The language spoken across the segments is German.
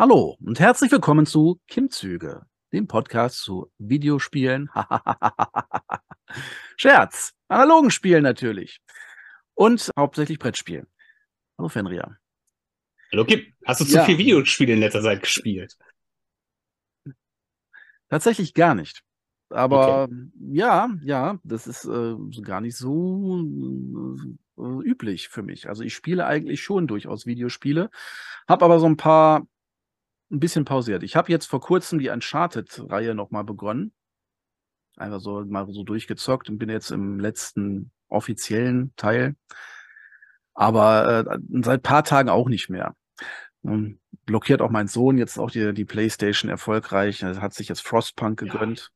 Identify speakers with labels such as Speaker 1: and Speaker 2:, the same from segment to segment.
Speaker 1: Hallo und herzlich willkommen zu Kimzüge, dem Podcast zu Videospielen. Scherz, analogen Spielen natürlich. Und hauptsächlich Brettspielen. Hallo Fenria.
Speaker 2: Hallo Kim, hast du
Speaker 1: Ja.
Speaker 2: zu viel Videospiele in letzter Zeit gespielt?
Speaker 1: Tatsächlich gar nicht. Aber ja, ja, das ist äh, gar nicht so äh, üblich für mich. Also ich spiele eigentlich schon durchaus Videospiele, habe aber so ein paar ein bisschen pausiert. Ich habe jetzt vor kurzem die Uncharted-Reihe nochmal begonnen. Einfach so mal so durchgezockt und bin jetzt im letzten offiziellen Teil. Aber äh, seit paar Tagen auch nicht mehr. Ähm, blockiert auch mein Sohn jetzt auch die, die Playstation erfolgreich. Er hat sich jetzt Frostpunk
Speaker 2: Ja.
Speaker 1: gegönnt.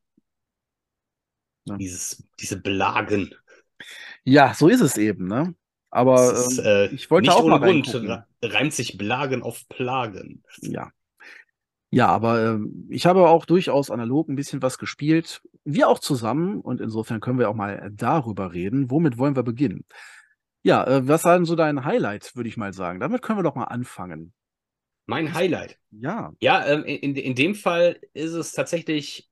Speaker 2: Dieses, diese Blagen.
Speaker 1: Ja, so ist es eben, ne? Aber
Speaker 2: ist,
Speaker 1: ähm,
Speaker 2: äh,
Speaker 1: ich wollte
Speaker 2: nicht
Speaker 1: auch mal
Speaker 2: ohne Grund
Speaker 1: reingucken.
Speaker 2: re- reimt sich Blagen auf Plagen.
Speaker 1: Ja. Ja, aber ähm, ich habe auch durchaus analog ein bisschen was gespielt. Wir auch zusammen und insofern können wir auch mal darüber reden. Womit wollen wir beginnen? Ja, äh, was war denn so dein Highlight, würde ich mal sagen? Damit können wir doch mal anfangen.
Speaker 2: Mein Highlight.
Speaker 1: Ja,
Speaker 2: Ja, ähm, in, in dem Fall ist es tatsächlich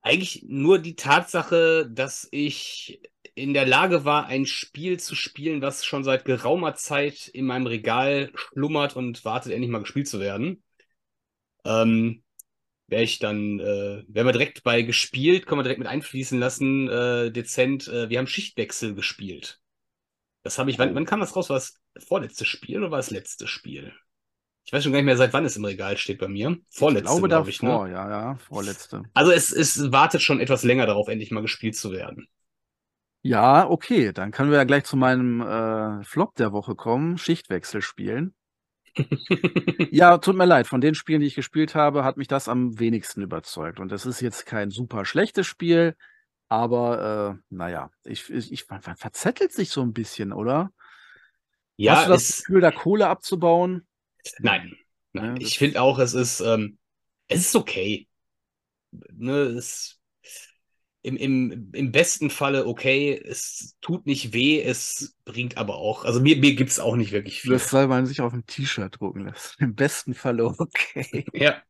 Speaker 2: eigentlich nur die Tatsache, dass ich in der Lage war, ein Spiel zu spielen, was schon seit geraumer Zeit in meinem Regal schlummert und wartet, endlich mal gespielt zu werden. Ähm, wäre ich dann, äh, wären wir direkt bei gespielt, können wir direkt mit einfließen lassen, äh, dezent. Äh, wir haben Schichtwechsel gespielt. Das habe ich, wann,
Speaker 1: Oh.
Speaker 2: wann kam das raus? War das vorletzte Spiel oder war das letzte Spiel? Ich weiß schon gar nicht mehr, seit wann es im Regal steht bei mir. Vorletzte,
Speaker 1: glaube
Speaker 2: glaube ich, ne?
Speaker 1: davor, ja, ja, vorletzte.
Speaker 2: Also es, es wartet schon etwas länger darauf, endlich mal gespielt zu werden.
Speaker 1: Ja, okay, dann können wir ja gleich zu meinem äh, Flop der Woche kommen, Schichtwechsel spielen. Ja, tut mir leid, von den Spielen, die ich gespielt habe, hat mich das am wenigsten überzeugt. Und das ist jetzt kein super schlechtes Spiel, aber äh, naja, ich, ich, man verzettelt sich so ein bisschen, oder?
Speaker 2: ja,
Speaker 1: Hast du das
Speaker 2: es,
Speaker 1: Gefühl, da Kohle abzubauen?
Speaker 2: nein, nein.
Speaker 1: Ja,
Speaker 2: ich finde auch, es ist, ähm, es ist okay. Ne, es, im, im, Im besten Falle okay, es tut nicht weh, es bringt aber auch, also mir, mir gibt es auch nicht wirklich viel.
Speaker 1: Das soll man sich auf ein T-Shirt drucken lassen. Im besten Falle okay.
Speaker 2: Ja,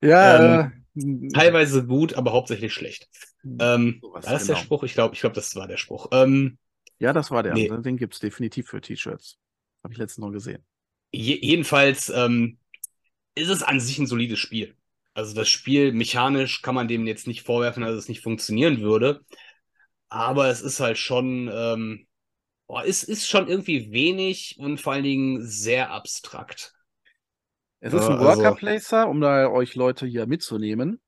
Speaker 1: Ja, äh,
Speaker 2: teilweise gut, aber hauptsächlich schlecht. Ähm,
Speaker 1: Sowas,
Speaker 2: war das der
Speaker 1: genau.
Speaker 2: Spruch? Ich glaube, ich glaube, das war der Spruch. Ähm,
Speaker 1: ja, das war der.
Speaker 2: Nee.
Speaker 1: Den gibt's definitiv für T-Shirts. Habe ich letztens noch gesehen.
Speaker 2: Je jedenfalls ähm, ist es an sich ein solides Spiel. Also das Spiel mechanisch kann man dem jetzt nicht vorwerfen, dass es nicht funktionieren würde. Aber es ist halt schon, ähm, boah, es ist schon irgendwie wenig und vor allen Dingen sehr abstrakt.
Speaker 1: Es ist ein
Speaker 2: also-
Speaker 1: Worker Placer, um da euch Leute hier mitzunehmen,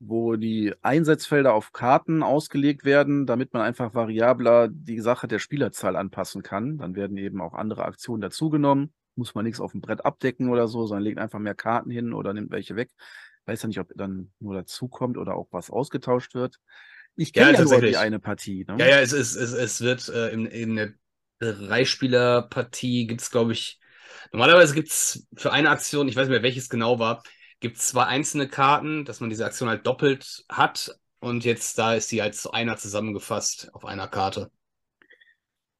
Speaker 1: wo die Einsatzfelder auf Karten ausgelegt werden, damit man einfach variabler die Sache der Spielerzahl anpassen kann. Dann werden eben auch andere Aktionen dazugenommen. Muss man nichts auf dem Brett abdecken oder so, sondern legt einfach mehr Karten hin oder nimmt welche weg. Weiß ja nicht, ob dann nur dazukommt oder auch was ausgetauscht wird. Ich
Speaker 2: Ja,
Speaker 1: kenne ja, nur
Speaker 2: tatsächlich.
Speaker 1: die eine Partie. Ne?
Speaker 2: Ja, ja, es, ist, es, es wird äh, in, in der Dreispieler-Partie gibt es, glaube ich, normalerweise gibt es für eine Aktion, ich weiß nicht mehr, welches genau war, gibt es zwei einzelne Karten, dass man diese Aktion halt doppelt hat. Und jetzt da ist die als zu einer zusammengefasst auf einer Karte.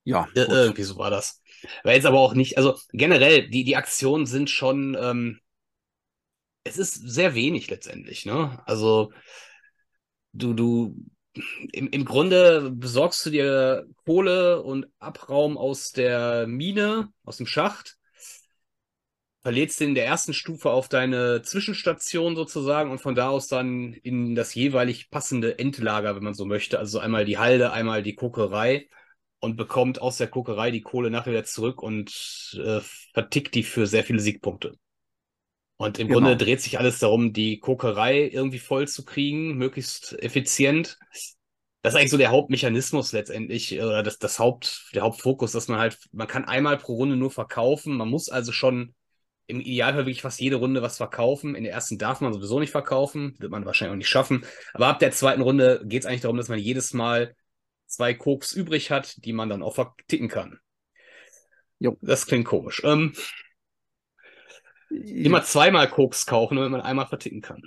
Speaker 1: ja gut.
Speaker 2: irgendwie so war das. War jetzt aber auch nicht, also generell, die, die Aktionen sind schon, ähm, es ist sehr wenig letztendlich, ne? Also, du, du, im, im Grunde besorgst du dir Kohle und Abraum aus der Mine, aus dem Schacht, verlädst den in der ersten Stufe auf deine Zwischenstation sozusagen und von da aus dann in das jeweilig passende Endlager, wenn man so möchte. Also einmal die Halde, einmal die Kokerei und bekommt aus der Kokerei die Kohle nachher wieder zurück und äh, vertickt die für sehr viele Siegpunkte. Und im
Speaker 1: Genau.
Speaker 2: Grunde dreht sich alles darum, die Kokerei irgendwie voll zu kriegen, möglichst effizient. Das ist eigentlich so der Hauptmechanismus letztendlich, äh, oder das, das Haupt, der Hauptfokus, dass man halt, man kann einmal pro Runde nur verkaufen. Man muss also schon im Idealfall wirklich fast jede Runde was verkaufen. In der ersten darf man sowieso nicht verkaufen, wird man wahrscheinlich auch nicht schaffen. Aber ab der zweiten Runde geht es eigentlich darum, dass man jedes Mal zwei Koks übrig hat, die man dann auch verticken kann.
Speaker 1: Jo.
Speaker 2: Das klingt komisch. Ähm, immer zweimal Koks kaufen, damit man einmal verticken kann.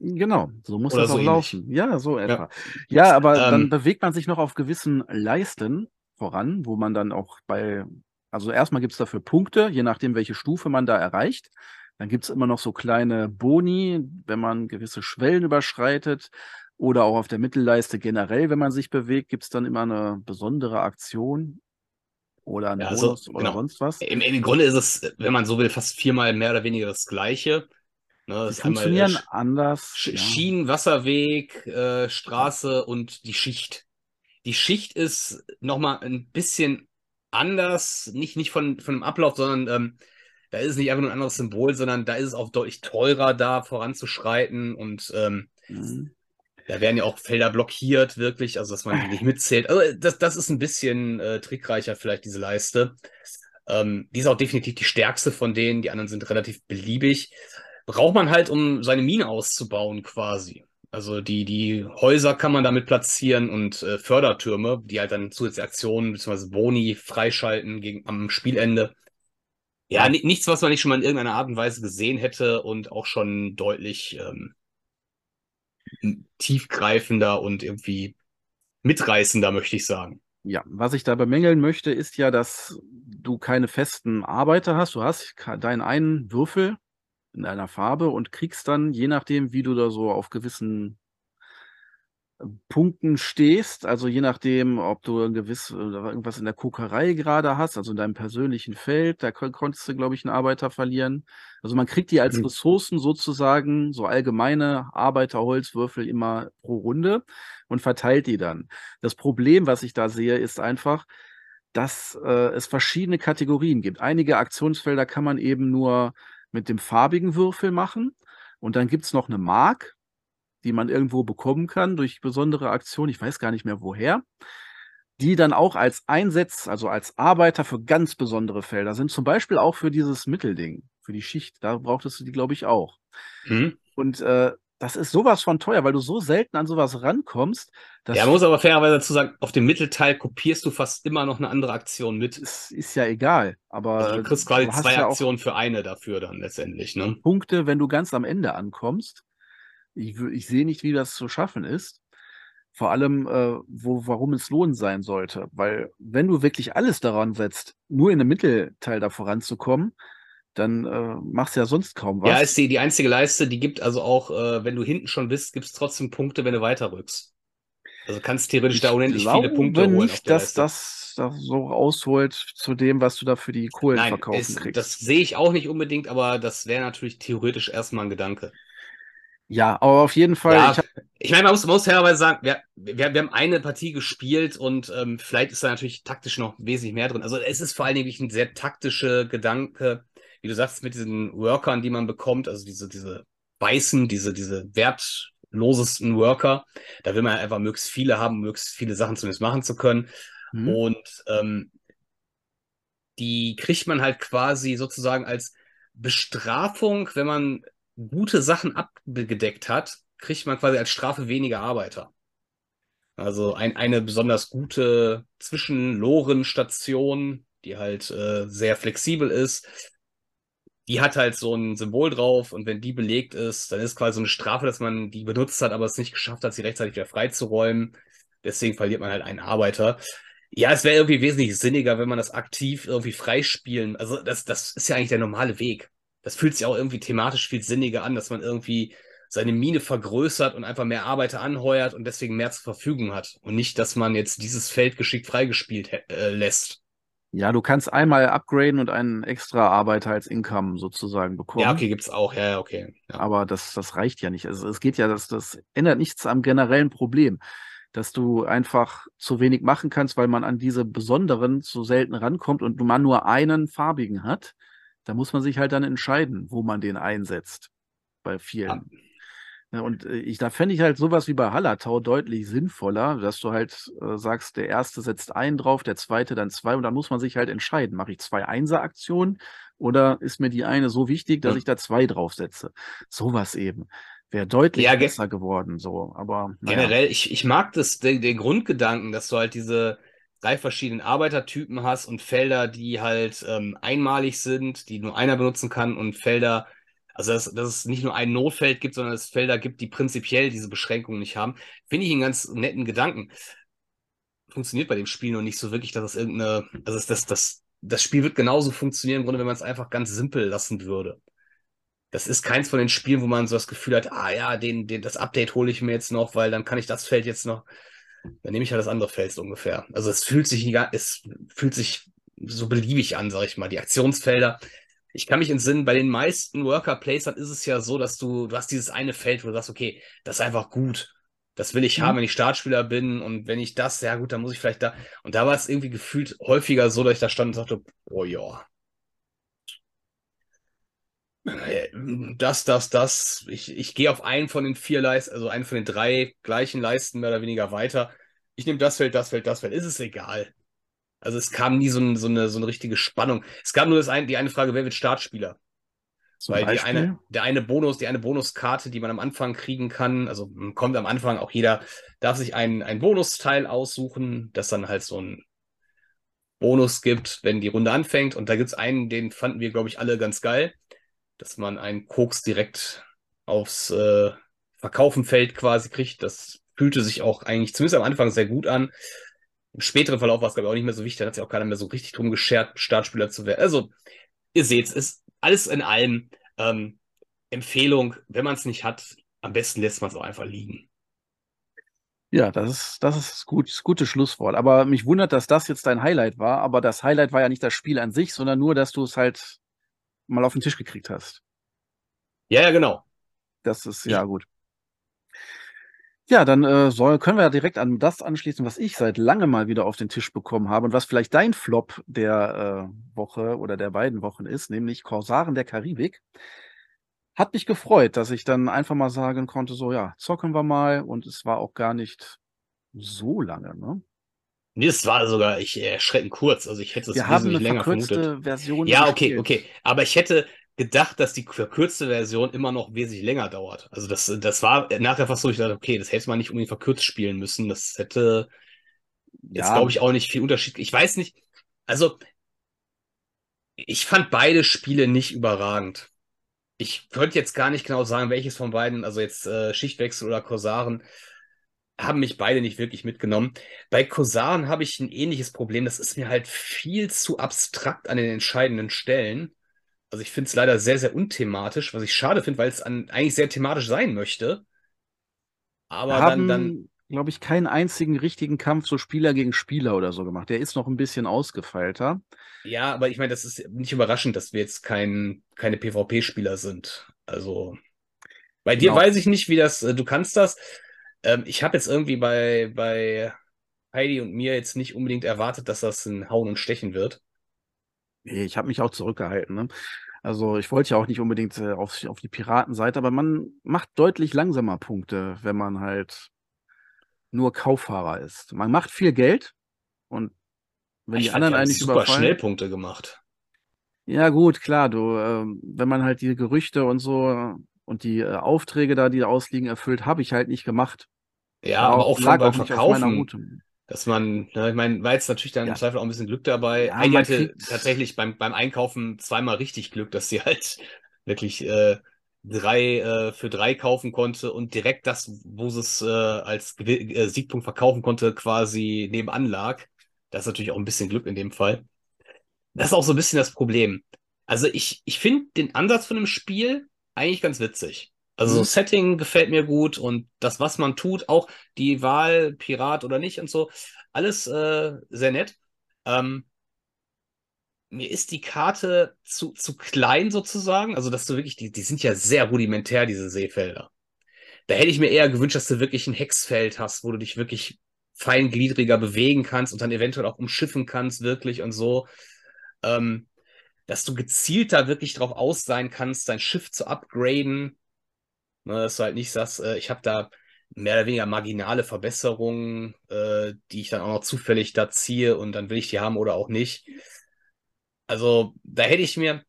Speaker 1: Genau, so muss
Speaker 2: Oder
Speaker 1: das
Speaker 2: so
Speaker 1: auch
Speaker 2: ähnlich.
Speaker 1: laufen. Ja, so etwa. Ja, aber dann
Speaker 2: Ähm,
Speaker 1: bewegt man sich noch auf gewissen Leisten voran, wo man dann auch bei Also erstmal gibt es dafür Punkte, je nachdem, welche Stufe man da erreicht. Dann gibt es immer noch so kleine Boni, wenn man gewisse Schwellen überschreitet. Oder auch auf der Mittelleiste generell, wenn man sich bewegt, gibt es dann immer eine besondere Aktion oder einen
Speaker 2: Ja, also,
Speaker 1: Bonus oder
Speaker 2: genau.
Speaker 1: sonst was.
Speaker 2: Im, Im Grunde ist es, wenn man so will, fast viermal mehr oder weniger das Gleiche. Ne, das ist einmal äh,
Speaker 1: funktionieren anders.
Speaker 2: Sch
Speaker 1: Ja.
Speaker 2: Schienen, Wasserweg, äh, Straße und die Schicht. Die Schicht ist nochmal ein bisschen anders, nicht, nicht von, von dem Ablauf, sondern ähm, da ist es nicht einfach nur ein anderes Symbol, sondern da ist es auch deutlich teurer, da voranzuschreiten und ähm,
Speaker 1: Mhm.
Speaker 2: Da werden ja auch Felder blockiert, wirklich, also dass man die nicht mitzählt. Also das, das ist ein bisschen äh, trickreicher, vielleicht diese Leiste. Ähm, die ist auch definitiv die stärkste von denen, die anderen sind relativ beliebig. Braucht man halt, um seine Mine auszubauen, quasi. Also die, die Häuser kann man damit platzieren und äh, Fördertürme, die halt dann zusätzliche Aktionen bzw. Boni freischalten gegen, am Spielende. Ja,
Speaker 1: Ja.
Speaker 2: ni- nichts, was man nicht schon mal in irgendeiner Art und Weise gesehen hätte und auch schon deutlich ähm, tiefgreifender und irgendwie mitreißender, möchte ich sagen.
Speaker 1: Ja, was ich da bemängeln möchte, ist ja, dass du keine festen Arbeiter hast. Du hast deinen einen Würfel in einer Farbe und kriegst dann, je nachdem, wie du da so auf gewissen Punkten stehst, also je nachdem, ob du ein gewiss, äh, irgendwas in der Kokerei gerade hast, also in deinem persönlichen Feld, da kon konntest du, glaube ich, einen Arbeiter verlieren. Also man kriegt die als
Speaker 2: Mhm.
Speaker 1: Ressourcen sozusagen, so allgemeine Arbeiterholzwürfel immer pro Runde und verteilt die dann. Das Problem, was ich da sehe, ist einfach, dass äh, es verschiedene Kategorien gibt. Einige Aktionsfelder kann man eben nur mit dem farbigen Würfel machen. Und dann gibt es noch eine Mark, die man irgendwo bekommen kann durch besondere Aktionen. Ich weiß gar nicht mehr woher. Die dann auch als Einsatz, also als Arbeiter für ganz besondere Felder sind. Zum Beispiel auch für dieses Mittelding, für die Schicht. Da brauchtest du die, glaube ich, auch.
Speaker 2: Hm?
Speaker 1: Und äh, das ist sowas von teuer, weil du so selten an sowas rankommst. dass
Speaker 2: Ja, man muss aber fairerweise dazu sagen, auf dem Mittelteil kopierst du fast immer noch eine andere Aktion mit.
Speaker 1: es ist ja egal. Aber
Speaker 2: Also du kriegst quasi zwei
Speaker 1: ja
Speaker 2: Aktionen für eine dafür dann letztendlich, ne?
Speaker 1: Punkte, wenn du ganz am Ende ankommst. Ich, ich sehe nicht, wie das zu schaffen ist. Vor allem, äh, wo, warum es lohnt sein sollte. Weil, wenn du wirklich alles daran setzt, nur in einem Mittelteil da voranzukommen, dann äh, machst du ja sonst kaum was.
Speaker 2: Ja, ist die, die einzige Leiste, die gibt also auch, äh, wenn du hinten schon bist, gibt es trotzdem Punkte, wenn du weiterrückst. Also kannst theoretisch da unendlich viele Punkte holen auf
Speaker 1: nicht, dass
Speaker 2: Leiste.
Speaker 1: das, das so ausholt zu dem, was du da für die Kohlen
Speaker 2: Nein,
Speaker 1: verkaufen
Speaker 2: es,
Speaker 1: kriegst.
Speaker 2: das sehe ich auch nicht unbedingt, aber das wäre natürlich theoretisch erstmal ein Gedanke.
Speaker 1: Ja, aber auf jeden Fall,
Speaker 2: Ja,
Speaker 1: ich hab,
Speaker 2: ich meine, man muss, man muss fairerweise sagen, wir, wir, wir haben eine Partie gespielt und ähm, vielleicht ist da natürlich taktisch noch wesentlich mehr drin. Also es ist vor allen Dingen ein sehr taktischer Gedanke, wie du sagst, mit diesen Workern, die man bekommt, also diese, diese weißen, diese, diese wertlosesten Worker. Da will man einfach möglichst viele haben, möglichst viele Sachen zumindest machen zu können.
Speaker 1: hm,
Speaker 2: Und ähm, die kriegt man halt quasi sozusagen als Bestrafung, wenn man gute Sachen abgedeckt hat, kriegt man quasi als Strafe weniger Arbeiter. Also ein, eine besonders gute Zwischenloren-Station, die halt äh, sehr flexibel ist. Die hat halt so ein Symbol drauf und wenn die belegt ist, dann ist quasi so eine Strafe, dass man die benutzt hat, aber es nicht geschafft hat, sie rechtzeitig wieder freizuräumen. Deswegen verliert man halt einen Arbeiter. Ja, es wäre irgendwie wesentlich sinniger, wenn man das aktiv irgendwie freispielen. Also das, das ist ja eigentlich der normale Weg. Das fühlt sich auch irgendwie thematisch viel sinniger an, dass man irgendwie seine Mine vergrößert und einfach mehr Arbeiter anheuert und deswegen mehr zur Verfügung hat. Und nicht, dass man jetzt dieses Feld geschickt freigespielt äh, lässt.
Speaker 1: ja, du kannst einmal upgraden und einen extra Arbeiter als Income sozusagen bekommen.
Speaker 2: Ja, okay, gibt's auch. Ja, ja, okay. Ja.
Speaker 1: Aber das, das reicht ja nicht. Also es geht ja, das, das ändert nichts am generellen Problem, dass du einfach zu wenig machen kannst, weil man an diese besonderen zu selten rankommt und man nur einen farbigen hat. Da muss man sich halt dann entscheiden, wo man den einsetzt. Bei vielen. Ja, und äh, ich, da fände ich halt sowas wie bei Hallertau deutlich sinnvoller, dass du halt äh, sagst, der erste setzt einen drauf, der zweite dann zwei und dann muss man sich halt entscheiden, mache ich zwei Einser-Aktionen oder ist mir die eine so wichtig, dass ich da zwei draufsetze? Sowas eben. Wäre deutlich
Speaker 2: Ja,
Speaker 1: besser geworden, so. Aber naja.
Speaker 2: Generell, ich, ich mag das, den, den Grundgedanken, dass du halt diese drei verschiedenen Arbeitertypen hast und Felder, die halt ähm, einmalig sind, die nur einer benutzen kann und Felder, also dass, dass es nicht nur ein Notfeld gibt, sondern dass es Felder gibt, die prinzipiell diese Beschränkungen nicht haben, finde ich einen ganz netten Gedanken. Funktioniert bei dem Spiel noch nicht so wirklich, dass es irgendeine, also das, das, das das Spiel wird genauso funktionieren, im Grunde, wenn man es einfach ganz simpel lassen würde. Das ist keins von den Spielen, wo man so das Gefühl hat, ah ja, den, den, das Update hole ich mir jetzt noch, weil dann kann ich das Feld jetzt noch. Dann nehme ich halt das andere Feld ungefähr. Also es fühlt sich es fühlt sich so beliebig an, sag ich mal. Die Aktionsfelder. Ich kann mich entsinnen, bei den meisten Worker Placern ist es ja so, dass du, du hast dieses eine Feld, wo du sagst, okay, das ist einfach gut. Das will ich mhm. haben, wenn ich Startspieler bin und wenn ich das, ja gut, dann muss ich vielleicht da. Und da war es irgendwie gefühlt häufiger so, dass ich da stand und sagte, oh ja, das, das, das. Ich, ich gehe auf einen von den vier Leisten, also einen von den drei gleichen Leisten mehr oder weniger weiter. Ich nehme das Feld, das Feld, das Feld. Ist es egal. Also es kam nie so, ein, so, eine, so eine richtige Spannung. Es gab nur das ein, die eine Frage, wer wird Startspieler? Zum Weil die eine, der eine Bonus, die eine Bonuskarte, die man am Anfang kriegen kann, also kommt am Anfang auch jeder, darf sich ein, ein Bonusteil aussuchen, das dann halt so ein Bonus gibt, wenn die Runde anfängt. Und da gibt es einen, den fanden wir, glaube ich, alle ganz geil dass man einen Koks direkt aufs äh, Verkaufen quasi kriegt. Das fühlte sich auch eigentlich zumindest am Anfang sehr gut an. Im späteren Verlauf war es, glaube ich, auch nicht mehr so wichtig. Da hat sich auch keiner mehr so richtig drum geschert, Startspieler zu werden. Also, ihr seht, es ist alles in allem ähm, Empfehlung. Wenn man es nicht hat, am besten lässt man es auch einfach liegen.
Speaker 1: Ja, das ist, das ist gut, das gute Schlusswort. Aber mich wundert, dass das jetzt dein Highlight war. Aber das Highlight war ja nicht das Spiel an sich, sondern nur, dass du es halt mal auf den Tisch gekriegt hast.
Speaker 2: Ja, ja, genau.
Speaker 1: Das ist ja gut. Ja, dann äh, soll, können wir ja direkt an das anschließen, was ich seit langem mal wieder auf den Tisch bekommen habe und was vielleicht dein Flop der äh, Woche oder der beiden Wochen ist, nämlich Korsaren der Karibik. Hat mich gefreut, dass ich dann einfach mal sagen konnte, so ja, zocken wir mal und es war auch gar nicht so lange, ne?
Speaker 2: Nee, es war sogar ich erschreckend kurz. Also ich hätte es
Speaker 1: Wir haben eine länger verkürzte vermutet. Version.
Speaker 2: Ja, okay, okay. Aber ich hätte gedacht, dass die verkürzte Version immer noch wesentlich länger dauert. Also das, das war nachher fast so, ich dachte, okay, das hätte man nicht unbedingt verkürzt spielen müssen. Das hätte jetzt, ja. glaube ich, auch nicht viel Unterschied. Ich weiß nicht. Also ich fand beide Spiele nicht überragend. Ich könnte jetzt gar nicht genau sagen, welches von beiden, also jetzt äh, Schichtwechsel oder Korsaren, haben mich beide nicht wirklich mitgenommen. Bei Kosan habe ich ein ähnliches Problem. Das ist mir halt viel zu abstrakt an den entscheidenden Stellen. Also ich finde es leider sehr, sehr unthematisch, was ich schade finde, weil es eigentlich sehr thematisch sein möchte.
Speaker 1: Aber haben, dann, dann glaube ich, keinen einzigen richtigen Kampf so Spieler gegen Spieler oder so gemacht. Der ist noch ein bisschen ausgefeilter.
Speaker 2: Ja, aber ich meine, das ist nicht überraschend, dass wir jetzt kein, keine PvP-Spieler sind. Also bei dir genau. weiß ich nicht, wie das, äh, du kannst das. Ähm, ich habe jetzt irgendwie bei, bei Heidi und mir jetzt nicht unbedingt erwartet, dass das ein Hauen und Stechen wird.
Speaker 1: Ich habe mich auch zurückgehalten. Ne? Also ich wollte ja auch nicht unbedingt äh, auf, auf die Piratenseite, aber man macht deutlich langsamer Punkte, wenn man halt nur Kauffahrer ist. Man macht viel Geld und wenn ich die anderen eigentlich
Speaker 2: super überfallen, schnell Punkte gemacht.
Speaker 1: Ja gut, klar, du, äh, wenn man halt die Gerüchte und so und die äh, Aufträge da, die da ausliegen, erfüllt, habe ich halt nicht gemacht.
Speaker 2: Ja, aber auch lag beim Verkaufen. Dass man, ne, ich meine, war jetzt natürlich dann ja. im Zweifel auch ein bisschen Glück dabei. Ja, Heidi hatte tatsächlich beim, beim Einkaufen zweimal richtig Glück, dass sie halt wirklich äh, drei äh, für drei kaufen konnte und direkt das, wo sie es äh, als äh, Siegpunkt verkaufen konnte, quasi nebenan lag. Das ist natürlich auch ein bisschen Glück in dem Fall. Das ist auch so ein bisschen das Problem. Also ich, ich finde den Ansatz von dem Spiel eigentlich ganz witzig. Also mhm. Setting gefällt mir gut und das, was man tut, auch die Wahl, Pirat oder nicht und so, alles äh, sehr nett. Ähm, mir ist die Karte zu, zu klein sozusagen. Also, dass du wirklich, die, die sind ja sehr rudimentär, diese Seefelder. Da hätte ich mir eher gewünscht, dass du wirklich ein Hexfeld hast, wo du dich wirklich feingliedriger bewegen kannst und dann eventuell auch umschiffen kannst, wirklich und so. Ähm, dass du gezielter wirklich drauf aus sein kannst, dein Schiff zu upgraden. Ne, dass du halt nicht sagst, äh, ich habe da mehr oder weniger marginale Verbesserungen, äh, die ich dann auch noch zufällig da ziehe und dann will ich die haben oder auch nicht. Also da hätte ich mir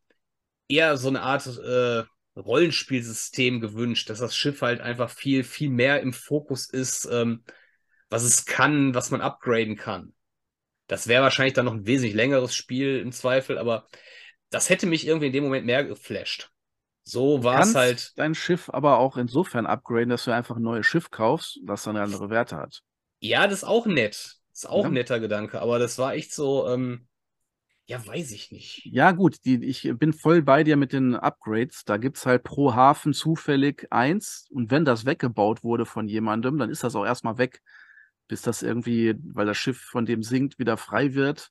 Speaker 2: eher so eine Art äh, Rollenspielsystem gewünscht, dass das Schiff halt einfach viel, viel mehr im Fokus ist, ähm, was es kann, was man upgraden kann. Das wäre wahrscheinlich dann noch ein wesentlich längeres Spiel im Zweifel, aber das hätte mich irgendwie in dem Moment mehr geflasht. So war es halt.
Speaker 1: dein Schiff aber auch insofern upgraden, dass du einfach ein neues Schiff kaufst, das dann andere Werte hat.
Speaker 2: Ja, das ist auch nett. Das ist auch ja. ein netter Gedanke, aber das war echt so, ähm, Ja, weiß ich nicht.
Speaker 1: Ja, gut, die, ich bin voll bei dir mit den Upgrades. Da gibt es halt pro Hafen zufällig eins. Und wenn das weggebaut wurde von jemandem, dann ist das auch erstmal weg, bis das irgendwie, weil das Schiff von dem sinkt, wieder frei wird.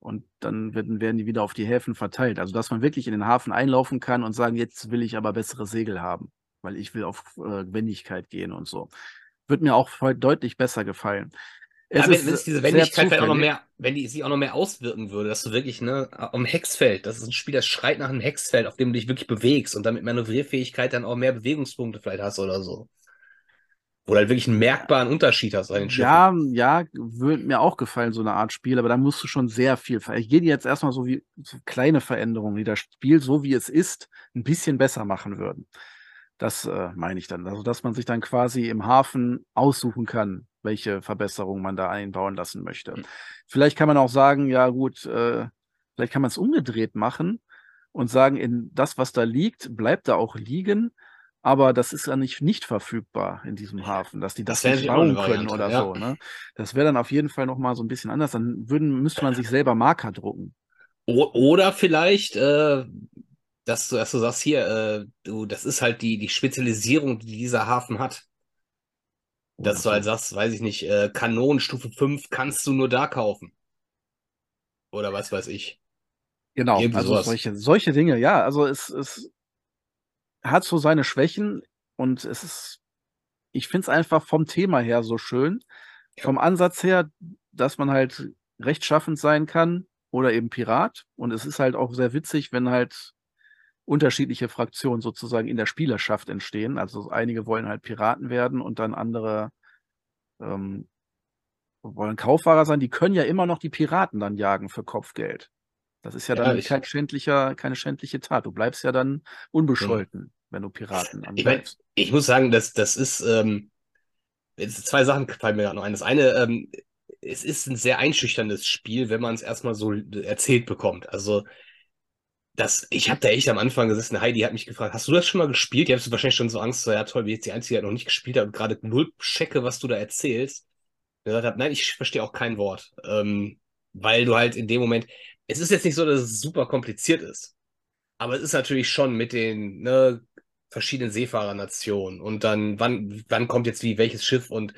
Speaker 1: Und dann werden, werden die wieder auf die Häfen verteilt. Also, dass man wirklich in den Hafen einlaufen kann und sagen, jetzt will ich aber bessere Segel haben, weil ich will auf äh, Wendigkeit gehen und so. Wird mir auch deutlich besser gefallen.
Speaker 2: Es ja, wenn, wenn es diese Wendigkeit vielleicht auch noch mehr, wenn die sich auch noch mehr auswirken würde, dass du wirklich, ne, am Hexfeld, das ist ein Spiel, das schreit nach einem Hexfeld, auf dem du dich wirklich bewegst und damit Manövrierfähigkeit dann auch mehr Bewegungspunkte vielleicht hast oder so. Wo du halt wirklich einen merkbaren Unterschied hast an den
Speaker 1: Schiffen. Ja, ja, würde mir auch gefallen, so eine Art Spiel, aber da musst du schon sehr viel verändern. Ich gehe jetzt erstmal so wie so kleine Veränderungen, die das Spiel, so wie es ist, ein bisschen besser machen würden. Das äh, meine ich dann. Also, dass man sich dann quasi im Hafen aussuchen kann, welche Verbesserungen man da einbauen lassen möchte. Mhm. Vielleicht kann man auch sagen, ja gut, äh, vielleicht kann man es umgedreht machen und sagen, in das, was da liegt, bleibt da auch liegen, aber das ist ja nicht, nicht verfügbar in diesem Hafen, dass die das, das nicht bauen können oder ja. so. Ne? Das wäre dann auf jeden Fall nochmal so ein bisschen anders. Dann würden, müsste man sich selber Marker drucken.
Speaker 2: Oder vielleicht, äh, dass, du, dass du sagst, hier, äh, du, das ist halt die, die Spezialisierung, die dieser Hafen hat. Dass du halt sagst, weiß ich nicht, äh, Kanonenstufe 5 kannst du nur da kaufen. Oder was weiß ich.
Speaker 1: Genau, Irgendwie also solche, solche Dinge, ja. Also es, es hat so seine Schwächen und es ist, ich finde es einfach vom Thema her so schön. Ja. Vom Ansatz her, dass man halt rechtschaffend sein kann oder eben Pirat. Und es ist halt auch sehr witzig, wenn halt unterschiedliche Fraktionen sozusagen in der Spielerschaft entstehen. Also einige wollen halt Piraten werden und dann andere ähm, wollen Kauffahrer sein. Die können ja immer noch die Piraten dann jagen für Kopfgeld. Das ist ja, ja dann ich, kein schändlicher, keine schändliche Tat. Du bleibst ja dann unbescholten, ja. wenn du Piraten
Speaker 2: angreifst. Ich, mein, ich muss sagen, das, das ist ähm, zwei Sachen fallen mir gerade noch ein. Das eine, ähm, es ist ein sehr einschüchterndes Spiel, wenn man es erstmal so erzählt bekommt. Also das, ich habe da echt am Anfang gesessen, Heidi hat mich gefragt, hast du das schon mal gespielt? Die hast du wahrscheinlich schon so Angst, so, ja toll, wie jetzt die Einzige, die noch nicht gespielt hat und gerade null checke, was du da erzählst. Ich gesagt habe, nein, ich verstehe auch kein Wort. Ähm, weil du halt in dem Moment, es ist jetzt nicht so, dass es super kompliziert ist. Aber es ist natürlich schon mit den ne, verschiedenen Seefahrernationen und dann, wann, wann kommt jetzt wie welches Schiff und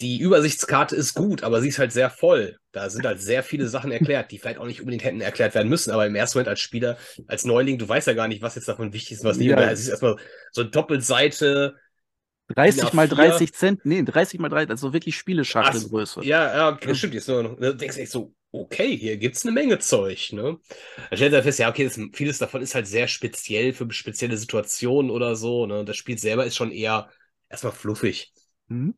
Speaker 2: die Übersichtskarte ist gut, aber sie ist halt sehr voll. Da sind halt sehr viele Sachen erklärt, die vielleicht auch nicht unbedingt hätten erklärt werden müssen, aber im ersten Moment als Spieler, als Neuling, du weißt ja gar nicht, was jetzt davon wichtig ist, was nicht. Ja. Es ist erstmal so eine Doppelseite.
Speaker 1: 30 mal 30 Cent, nee, 30 mal 30, also wirklich Spieleschachtelgröße.
Speaker 2: Ja, ja, okay, stimmt. Jetzt nur, du denkst echt so, okay, hier gibt's eine Menge Zeug, ne? Da stellt er fest, ja, okay, das, vieles davon ist halt sehr speziell für spezielle Situationen oder so, ne? Das Spiel selber ist schon eher erstmal fluffig. Mhm.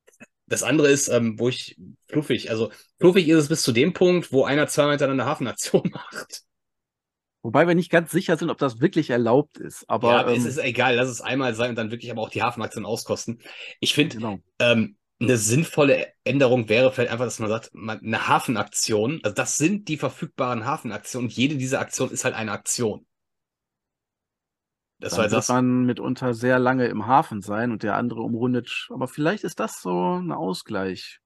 Speaker 2: Das andere ist, ähm, wo ich fluffig, also fluffig ist es bis zu dem Punkt, wo einer zweimal hintereinander Hafenaktion macht.
Speaker 1: Wobei wir nicht ganz sicher sind, ob das wirklich erlaubt ist. Aber
Speaker 2: ja, ähm, es ist egal, lass es einmal sein und dann wirklich aber auch die Hafenaktion auskosten. Ich finde, genau. ähm, eine sinnvolle Änderung wäre vielleicht einfach, dass man sagt, eine Hafenaktion, also das sind die verfügbaren Hafenaktionen und jede dieser Aktionen ist halt eine Aktion.
Speaker 1: Das dann wird man mitunter sehr lange im Hafen sein und der andere umrundet. Aber vielleicht ist das so ein Ausgleich.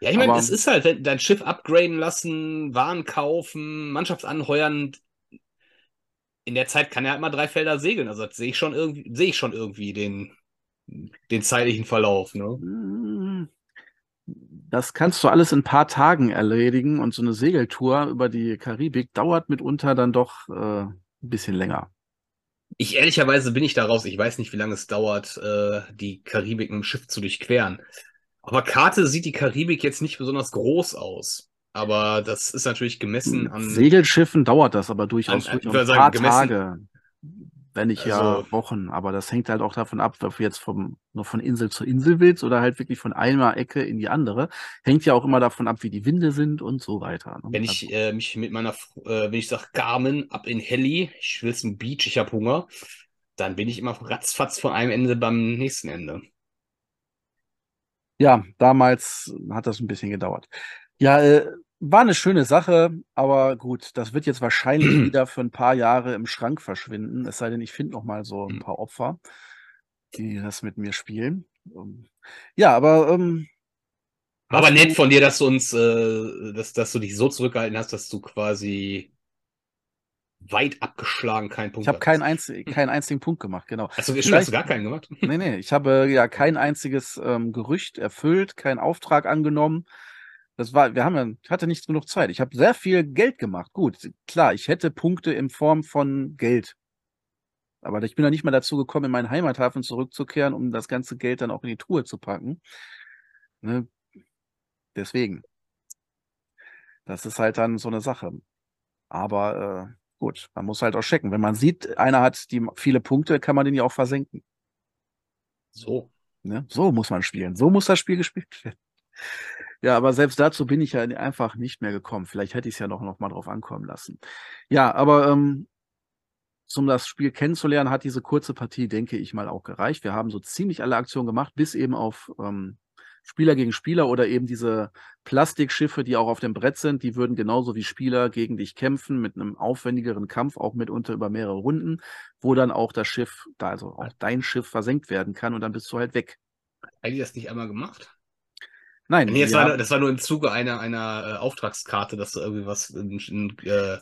Speaker 2: Ja, ich meine, es ist halt, wenn dein Schiff upgraden lassen, Waren kaufen, Mannschaft anheuern. In der Zeit kann er halt mal drei Felder segeln. Also das sehe ich schon irgendwie, sehe ich schon irgendwie den, den zeitlichen Verlauf. Ne?
Speaker 1: Das kannst du alles in ein paar Tagen erledigen und so eine Segeltour über die Karibik dauert mitunter dann doch äh, ein bisschen länger.
Speaker 2: Ich ehrlicherweise bin ich da raus. Ich weiß nicht, wie lange es dauert, äh, die Karibik im Schiff zu durchqueren. Aber Karte sieht die Karibik jetzt nicht besonders groß aus. Aber das ist natürlich gemessen
Speaker 1: an. Segelschiffen dauert das aber durchaus an, an, ein sagen, paar gemessen, Tage wenn nicht also, ja Wochen. Aber das hängt halt auch davon ab, ob du jetzt vom, nur von Insel zu Insel willst oder halt wirklich von einer Ecke in die andere. Hängt ja auch immer davon ab, wie die Winde sind und so weiter.
Speaker 2: Ne? Wenn ich also, äh, mich mit meiner, äh, wenn ich sage, Carmen, ab in Heli, ich will zum Beach, ich habe Hunger, dann bin ich immer ratzfatz von einem Ende beim nächsten Ende.
Speaker 1: Ja, damals hat das ein bisschen gedauert. Ja, äh, war eine schöne Sache, aber gut, das wird jetzt wahrscheinlich wieder für ein paar Jahre im Schrank verschwinden. Es sei denn, ich finde noch mal so ein hm. paar Opfer, die das mit mir spielen. Ähm, ja, aber ähm,
Speaker 2: Aber nett von dir, dass du uns, äh, dass, dass du dich so zurückgehalten hast, dass du quasi weit abgeschlagen keinen Punkt
Speaker 1: Ich habe keinen, einzig, keinen einzigen Punkt gemacht, genau.
Speaker 2: Stimmt, hast du gar keinen gemacht?
Speaker 1: Nee, nee, ich habe ja kein einziges ähm, Gerücht erfüllt, keinen Auftrag angenommen. Das war, wir haben ja, ich hatte nicht genug Zeit. Ich habe sehr viel Geld gemacht. Gut, klar, ich hätte Punkte in Form von Geld. Aber ich bin ja nicht mal dazu gekommen, in meinen Heimathafen zurückzukehren, um das ganze Geld dann auch in die Truhe zu packen. Ne? Deswegen. Das ist halt dann so eine Sache. Aber äh, gut, man muss halt auch checken. Wenn man sieht, einer hat die viele Punkte, kann man den ja auch versenken.
Speaker 2: So.
Speaker 1: Ne? So muss man spielen. So muss das Spiel gespielt werden. Ja, aber selbst dazu bin ich ja einfach nicht mehr gekommen. Vielleicht hätte ich es ja noch, noch mal drauf ankommen lassen. Ja, aber ähm, um das Spiel kennenzulernen, hat diese kurze Partie, denke ich mal, auch gereicht. Wir haben so ziemlich alle Aktionen gemacht, bis eben auf ähm, Spieler gegen Spieler oder eben diese Plastikschiffe, die auch auf dem Brett sind, die würden genauso wie Spieler gegen dich kämpfen, mit einem aufwendigeren Kampf, auch mitunter über mehrere Runden, wo dann auch das Schiff, also auch dein Schiff versenkt werden kann und dann bist du halt weg.
Speaker 2: Eigentlich das nicht einmal gemacht?
Speaker 1: Nein.
Speaker 2: Nee, das, war, das war nur im Zuge einer, einer äh, Auftragskarte, dass du irgendwie was, ein, ein äh,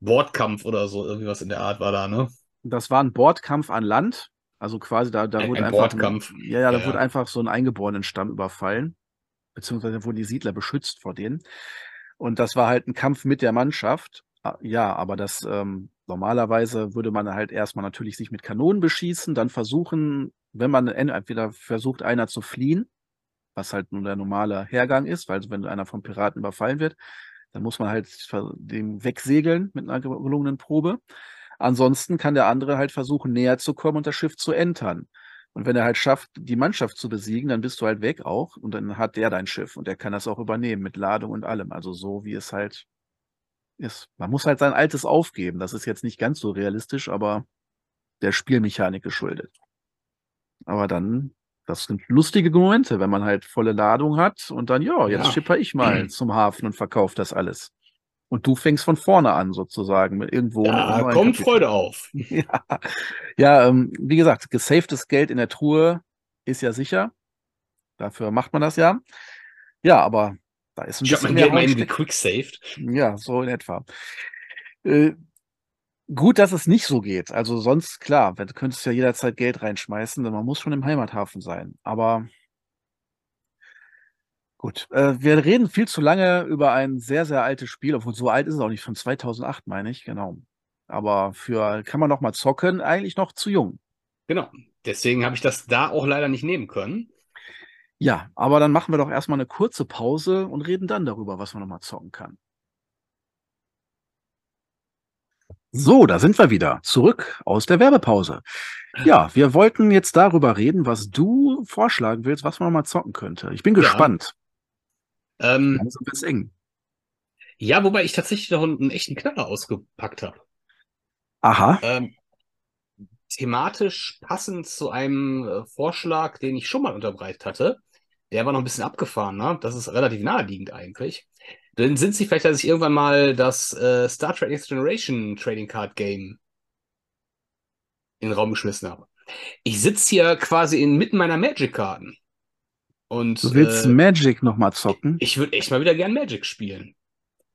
Speaker 2: Bordkampf oder so, irgendwie was in der Art war da, ne?
Speaker 1: Das war ein Bordkampf an Land. Also quasi da, da
Speaker 2: Ein-
Speaker 1: wurde
Speaker 2: ein
Speaker 1: einfach.
Speaker 2: Bordkampf.
Speaker 1: Ja, ja, da
Speaker 2: Ja,
Speaker 1: wurde
Speaker 2: ja.
Speaker 1: einfach so ein Eingeborenen-Stamm überfallen. Beziehungsweise wurden die Siedler beschützt vor denen. Und das war halt ein Kampf mit der Mannschaft. Ah, Ja, aber das ähm, normalerweise würde man halt erstmal natürlich sich mit Kanonen beschießen, dann versuchen, wenn man en- entweder versucht, einer zu fliehen, was halt nun der normale Hergang ist, weil wenn einer von Piraten überfallen wird, dann muss man halt dem wegsegeln mit einer gelungenen Probe. Ansonsten kann der andere halt versuchen, näher zu kommen und das Schiff zu entern. Und wenn er halt schafft, die Mannschaft zu besiegen, dann bist du halt weg auch und dann hat der dein Schiff und der kann das auch übernehmen mit Ladung und allem. Also so, wie es halt ist. Man muss halt sein altes aufgeben. Das ist jetzt nicht ganz so realistisch, aber der Spielmechanik geschuldet. Aber dann, das sind lustige Momente, wenn man halt volle Ladung hat und dann, ja, jetzt
Speaker 2: Ja.
Speaker 1: schipper ich mal zum Hafen und verkaufe das alles. Und du fängst von vorne an, sozusagen, mit irgendwo. neuen
Speaker 2: kommt
Speaker 1: Kapitel.
Speaker 2: Freude auf.
Speaker 1: Ja, ja ähm, wie gesagt, gesafedes Geld in der Truhe ist ja sicher. Dafür macht man das ja. Ja, aber da ist ein
Speaker 2: Ich
Speaker 1: bisschen
Speaker 2: mein
Speaker 1: mehr
Speaker 2: Geld mal irgendwie quicksaved.
Speaker 1: Ja, so in etwa. Äh, gut, dass es nicht so geht. Also sonst, klar, du könntest ja jederzeit Geld reinschmeißen, denn man muss schon im Heimathafen sein. Aber gut, äh, wir reden viel zu lange über ein sehr, sehr altes Spiel, obwohl so alt ist es auch nicht, von 2008 meine ich, genau. Aber für, kann man noch mal zocken, eigentlich noch zu jung.
Speaker 2: Genau. Deswegen habe ich das da auch leider nicht nehmen können.
Speaker 1: Ja, aber dann machen wir doch erstmal eine kurze Pause und reden dann darüber, was man noch mal zocken kann. So, da sind wir wieder. Zurück aus der Werbepause. Ja, wir wollten jetzt darüber reden, was du vorschlagen willst, was man mal zocken könnte. Ich bin
Speaker 2: Ja.
Speaker 1: gespannt.
Speaker 2: Ähm,
Speaker 1: Langsam wird's eng.
Speaker 2: ja, wobei ich tatsächlich noch einen, einen echten Knaller ausgepackt habe.
Speaker 1: Aha.
Speaker 2: Ähm, thematisch passend zu einem äh, Vorschlag, den ich schon mal unterbreitet hatte. Der war noch ein bisschen abgefahren, ne? Das ist relativ naheliegend eigentlich. Dann sind sie vielleicht, dass ich irgendwann mal das äh, Star Trek Next Generation Trading Card Game in den Raum geschmissen habe. Ich sitze hier quasi inmitten meiner Magic-Karten. Und
Speaker 1: Du willst
Speaker 2: äh,
Speaker 1: Magic noch mal zocken?
Speaker 2: ich würde echt mal wieder gern Magic spielen.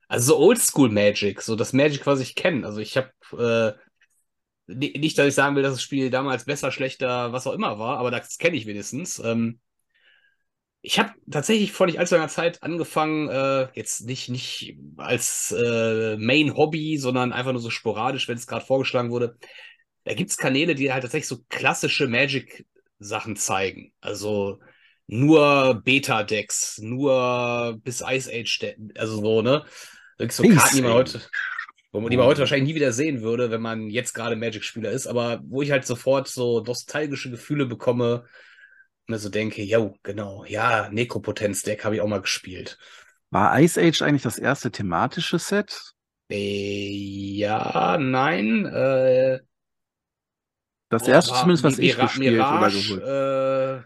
Speaker 2: Also so Oldschool Magic, so das Magic, was ich kenne. Also ich habe äh, ni- nicht, dass ich sagen will, dass das Spiel damals besser, schlechter, was auch immer war, aber das kenne ich wenigstens. Ähm, ich habe tatsächlich vor nicht allzu langer Zeit angefangen, äh, jetzt nicht, nicht als äh, Main Hobby, sondern einfach nur so sporadisch, wenn es gerade vorgeschlagen wurde. Da gibt's Kanäle, die halt tatsächlich so klassische Magic-Sachen zeigen. Also nur Beta-Decks, nur bis Ice Age, also so, ne? Wirklich so Karten, die man heute, die man heute wahrscheinlich nie wieder sehen würde, wenn man jetzt gerade Magic-Spieler ist, aber wo ich halt sofort so nostalgische Gefühle bekomme mir so denke, jo, genau, ja, Nekropotenz-Deck habe ich auch mal gespielt.
Speaker 1: War Ice Age eigentlich das erste thematische Set?
Speaker 2: Äh, ja, nein, äh,
Speaker 1: Das erste zumindest, was ich
Speaker 2: Mira-
Speaker 1: gespielt oder
Speaker 2: Mirage,
Speaker 1: geholt.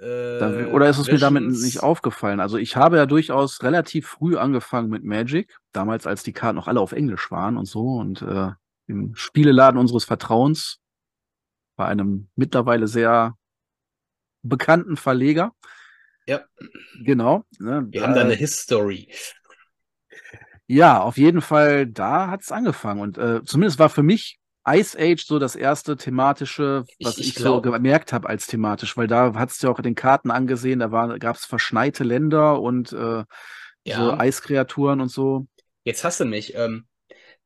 Speaker 2: äh,
Speaker 1: Da, oder ist es mir damit
Speaker 2: Visions.
Speaker 1: nicht aufgefallen? Also ich habe ja durchaus relativ früh angefangen mit Magic, damals als die Karten noch alle auf Englisch waren und so und äh, im Spieleladen unseres Vertrauens bei einem mittlerweile sehr bekannten Verleger
Speaker 2: Ja.
Speaker 1: Genau. Ne,
Speaker 2: Wir haben da eine History.
Speaker 1: Ja, auf jeden Fall, da hat es angefangen. Und äh, zumindest war für mich Ice Age so das erste thematische, was ich, ich, ich so gemerkt habe als thematisch, weil da hat es ja auch in den Karten angesehen, da gab es verschneite Länder und äh, ja. so Eiskreaturen und so.
Speaker 2: Jetzt hast du mich. Ähm,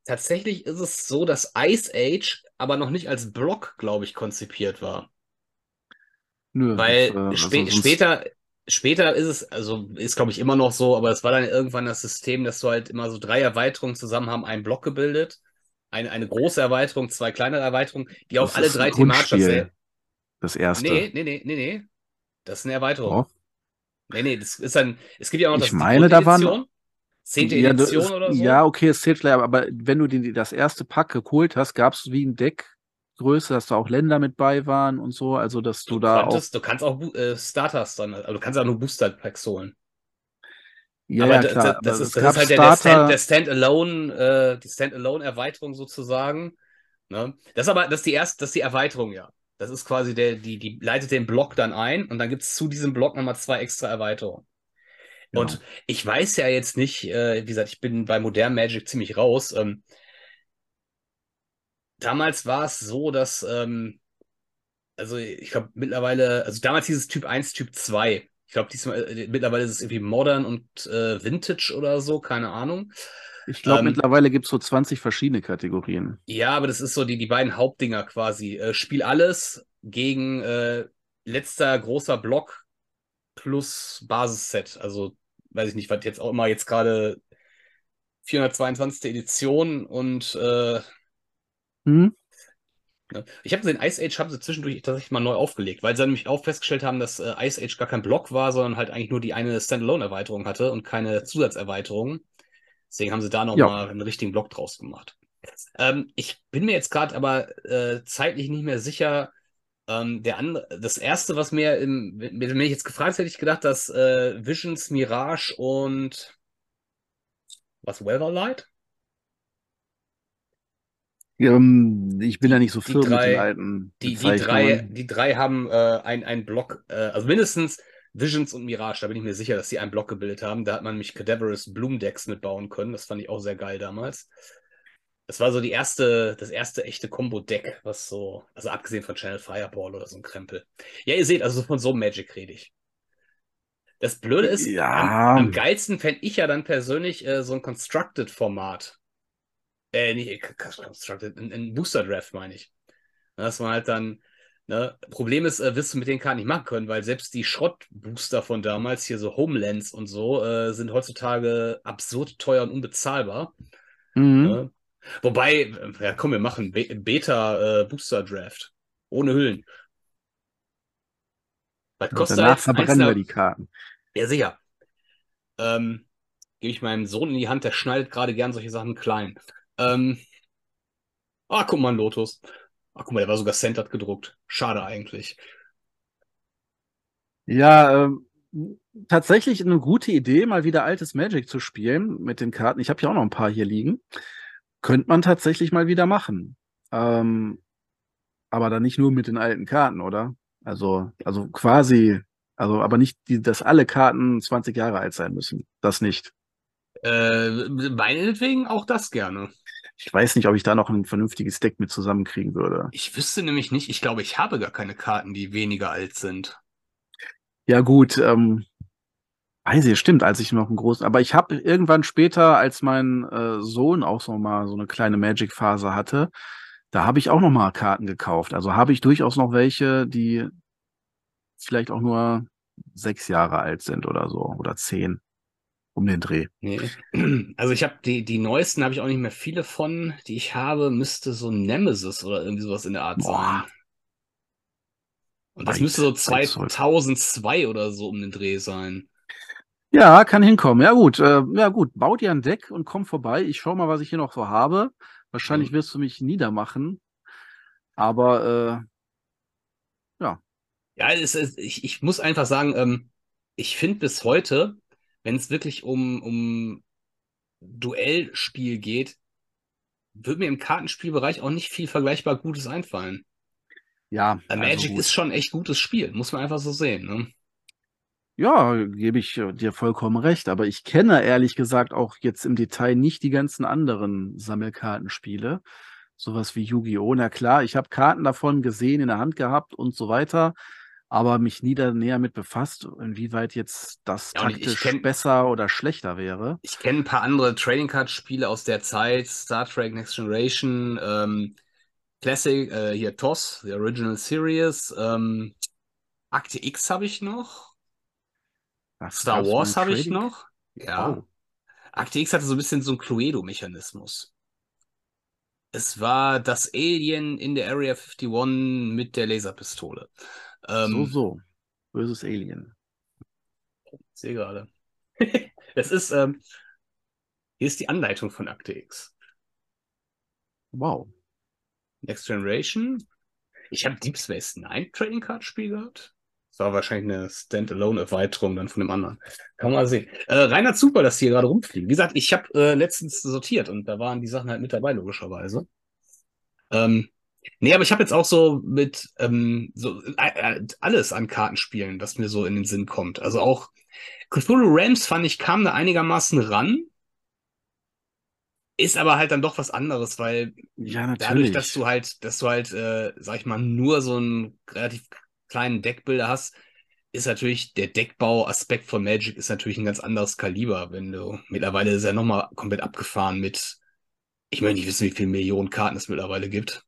Speaker 2: tatsächlich ist es so, dass Ice Age aber noch nicht als Block, glaube ich, konzipiert war. Nö, Weil das, äh, spä also später, später ist es, also ist glaube ich immer noch so, aber es war dann irgendwann das System, dass du halt immer so drei Erweiterungen zusammen haben einen Block gebildet. Eine, eine große Erweiterung, zwei kleinere Erweiterungen, die auch alle drei thematisch
Speaker 1: dasselbe. Das erste.
Speaker 2: Nee, nee, nee, nee, nee. Das ist eine Erweiterung. Oh. Nee, nee, das ist ein, es gibt ja auch noch
Speaker 1: ich das meine, da waren
Speaker 2: zehnte ja, Edition ist, oder so.
Speaker 1: Ja, okay, es zählt vielleicht, aber wenn du die, das erste Pack geholt hast, gab es wie ein Deck Größe, dass da auch Länder mit bei waren und so, also dass du, du da
Speaker 2: konntest, auch. Du kannst auch äh, Starters dann, also du kannst auch nur Booster Packs holen.
Speaker 1: Ja, aber ja, klar.
Speaker 2: Das, das, ist, das ist, halt der, Stand, der Standalone, äh, die Standalone-Erweiterung sozusagen. Ne? Das ist aber, das ist die erste, das ist die Erweiterung, ja. Das ist quasi der, die, die leitet den Block dann ein und dann gibt es zu diesem Block nochmal zwei extra Erweiterungen. Genau. Und ich weiß ja jetzt nicht, äh, wie gesagt, ich bin bei Modern Magic ziemlich raus. Ähm, damals war es so, dass, ähm, also ich glaube mittlerweile, also damals hieß es Typ 1, Typ 2. Ich glaube, äh, mittlerweile ist es irgendwie Modern und äh, Vintage oder so, keine Ahnung.
Speaker 1: Ich glaube, ähm, mittlerweile gibt es so 20 verschiedene Kategorien.
Speaker 2: Ja, aber das ist so die, die beiden Hauptdinger quasi. Äh, Spiel alles gegen äh, letzter großer Block plus Basisset. Also, weiß ich nicht, was jetzt auch immer jetzt gerade 422. Edition und äh, hm? Ich habe gesehen, Ice Age haben sie zwischendurch tatsächlich mal neu aufgelegt, weil sie nämlich auch festgestellt haben, dass äh, Ice Age gar kein Block war, sondern halt eigentlich nur die eine Standalone-Erweiterung hatte und keine Zusatzerweiterung. Deswegen haben sie da nochmal ja. einen richtigen Block draus gemacht. Ähm, ich bin mir jetzt gerade aber äh, zeitlich nicht mehr sicher. Ähm, der andere, das erste, was mir, im, wenn ich jetzt gefragt hätte, hätte ich gedacht, dass äh, Visions, Mirage und was, Weatherlight?
Speaker 1: Ähm, ich bin ja nicht so
Speaker 2: firm drei,
Speaker 1: mit den alten.
Speaker 2: Die, die, drei, die drei haben äh, einen Block, äh, also mindestens Visions und Mirage, da bin ich mir sicher, dass sie einen Block gebildet haben. Da hat man nämlich Cadaverous Bloom Decks mitbauen können. Das fand ich auch sehr geil damals. Das war so die erste, das erste echte Combo-Deck, was so, also abgesehen von Channel Fireball oder so ein Krempel. Ja, ihr seht, also von so einem Magic rede ich. Das Blöde ist,
Speaker 1: ja.
Speaker 2: am, am geilsten fände ich ja dann persönlich äh, so ein Constructed-Format. Äh, nicht Constructed, ein, ein Booster-Draft meine ich. Dass man halt dann Ne? Problem ist, äh, wirst du mit den Karten nicht machen können, weil selbst die Schrottbooster von damals, hier so Homelands und so, äh, sind heutzutage absurd teuer und unbezahlbar. Mhm. Ne? Wobei, äh, ja komm, wir machen Be Beta äh, Booster Draft. Ohne Hüllen.
Speaker 1: Was kostet danach verbrennen wir die Karten.
Speaker 2: Ja, sicher. Ähm, Gebe ich meinem Sohn in die Hand, der schneidet gerade gern solche Sachen klein. Ähm, ah, guck mal, ein Lotus. Ach, guck mal, der war sogar centered gedruckt. Schade eigentlich.
Speaker 1: Ja, ähm, tatsächlich eine gute Idee, mal wieder altes Magic zu spielen mit den Karten. Ich habe ja auch noch ein paar hier liegen. Könnte man tatsächlich mal wieder machen. Ähm, aber dann nicht nur mit den alten Karten, oder? Also, also quasi, also aber nicht, die, dass alle Karten 20 Jahre alt sein müssen. Das nicht.
Speaker 2: Äh, meinetwegen auch das gerne.
Speaker 1: Ich weiß nicht, ob ich da noch ein vernünftiges Deck mit zusammenkriegen würde.
Speaker 2: Ich wüsste nämlich nicht, ich glaube, ich habe gar keine Karten, die weniger alt sind.
Speaker 1: Ja, gut, ähm, weiß ich, stimmt, als ich noch einen großen, aber ich habe irgendwann später, als mein äh, Sohn auch so mal so eine kleine Magic-Phase hatte, da habe ich auch noch mal Karten gekauft. Also habe ich durchaus noch welche, die vielleicht auch nur sechs Jahre alt sind oder so oder zehn um den Dreh.
Speaker 2: Nee. Also ich habe die, die neuesten habe ich auch nicht mehr viele von. Die ich habe, müsste so Nemesis oder irgendwie sowas in der Art Boah. sein. Und das Weit, müsste so 2002 oder so um den Dreh sein.
Speaker 1: Ja, kann hinkommen. Ja gut, äh, ja gut, bau dir ein Deck und komm vorbei. Ich schau mal, was ich hier noch so habe. Wahrscheinlich mhm. wirst du mich niedermachen. Aber äh, ja.
Speaker 2: Ja, es, ich, ich muss einfach sagen, ähm, ich finde bis heute, wenn es wirklich um, um Duellspiel geht, wird mir im Kartenspielbereich auch nicht viel vergleichbar Gutes einfallen.
Speaker 1: Ja.
Speaker 2: Also Magic ist schon ein echt gutes Spiel, muss man einfach so sehen. Ne?
Speaker 1: Ja, gebe ich äh, dir vollkommen recht, aber ich kenne ehrlich gesagt auch jetzt im Detail nicht die ganzen anderen Sammelkartenspiele. Sowas wie Yu-Gi-Oh! Na klar, ich habe Karten davon gesehen, in der Hand gehabt und so weiter, aber mich nie da näher mit befasst, inwieweit jetzt das
Speaker 2: Ja,
Speaker 1: taktisch
Speaker 2: kenne
Speaker 1: besser oder schlechter wäre.
Speaker 2: ich kenn ein paar andere Trading Card Spiele aus der Zeit, Star Trek Next Generation, ähm, Classic, äh, hier TOS, die Original Series, ähm, Akte X habe ich noch,
Speaker 1: Was
Speaker 2: Star Wars habe ich noch. Ja,
Speaker 1: Wow,
Speaker 2: Akte X hatte so ein bisschen so einen Cluedo-Mechanismus. Es war das Alien in der Area 51 mit der Laserpistole.
Speaker 1: So,
Speaker 2: Ähm,
Speaker 1: so. Böses Alien.
Speaker 2: ich sehe gerade. Es ist, ähm, hier ist die Anleitung von Akte X.
Speaker 1: Wow.
Speaker 2: Next Generation. Ich habe Deep Space Nine Trading Card Spiel gehabt. Das war wahrscheinlich eine Standalone-Erweiterung dann von dem anderen. Kann man mal sehen. Äh, reiner Zufall, dass die hier gerade rumfliegen. Wie gesagt, ich habe äh, letztens sortiert und da waren die Sachen halt mit dabei, logischerweise. Ähm, nee, aber ich habe jetzt auch so mit ähm, so äh, äh, alles an Kartenspielen, das mir so in den Sinn kommt. Also auch Cthulhu Rams fand ich, kam da einigermaßen ran. Ist aber halt dann doch was anderes, weil
Speaker 1: Ja,
Speaker 2: dadurch, dass du halt, dass du halt, äh, sag ich mal, nur so einen relativ kleinen Deckbilder hast, ist natürlich der Deckbau-Aspekt von Magic ist natürlich ein ganz anderes Kaliber, wenn du mittlerweile ist ja nochmal komplett abgefahren mit, ich möchte nicht wissen, wie viele Millionen Karten es mittlerweile gibt.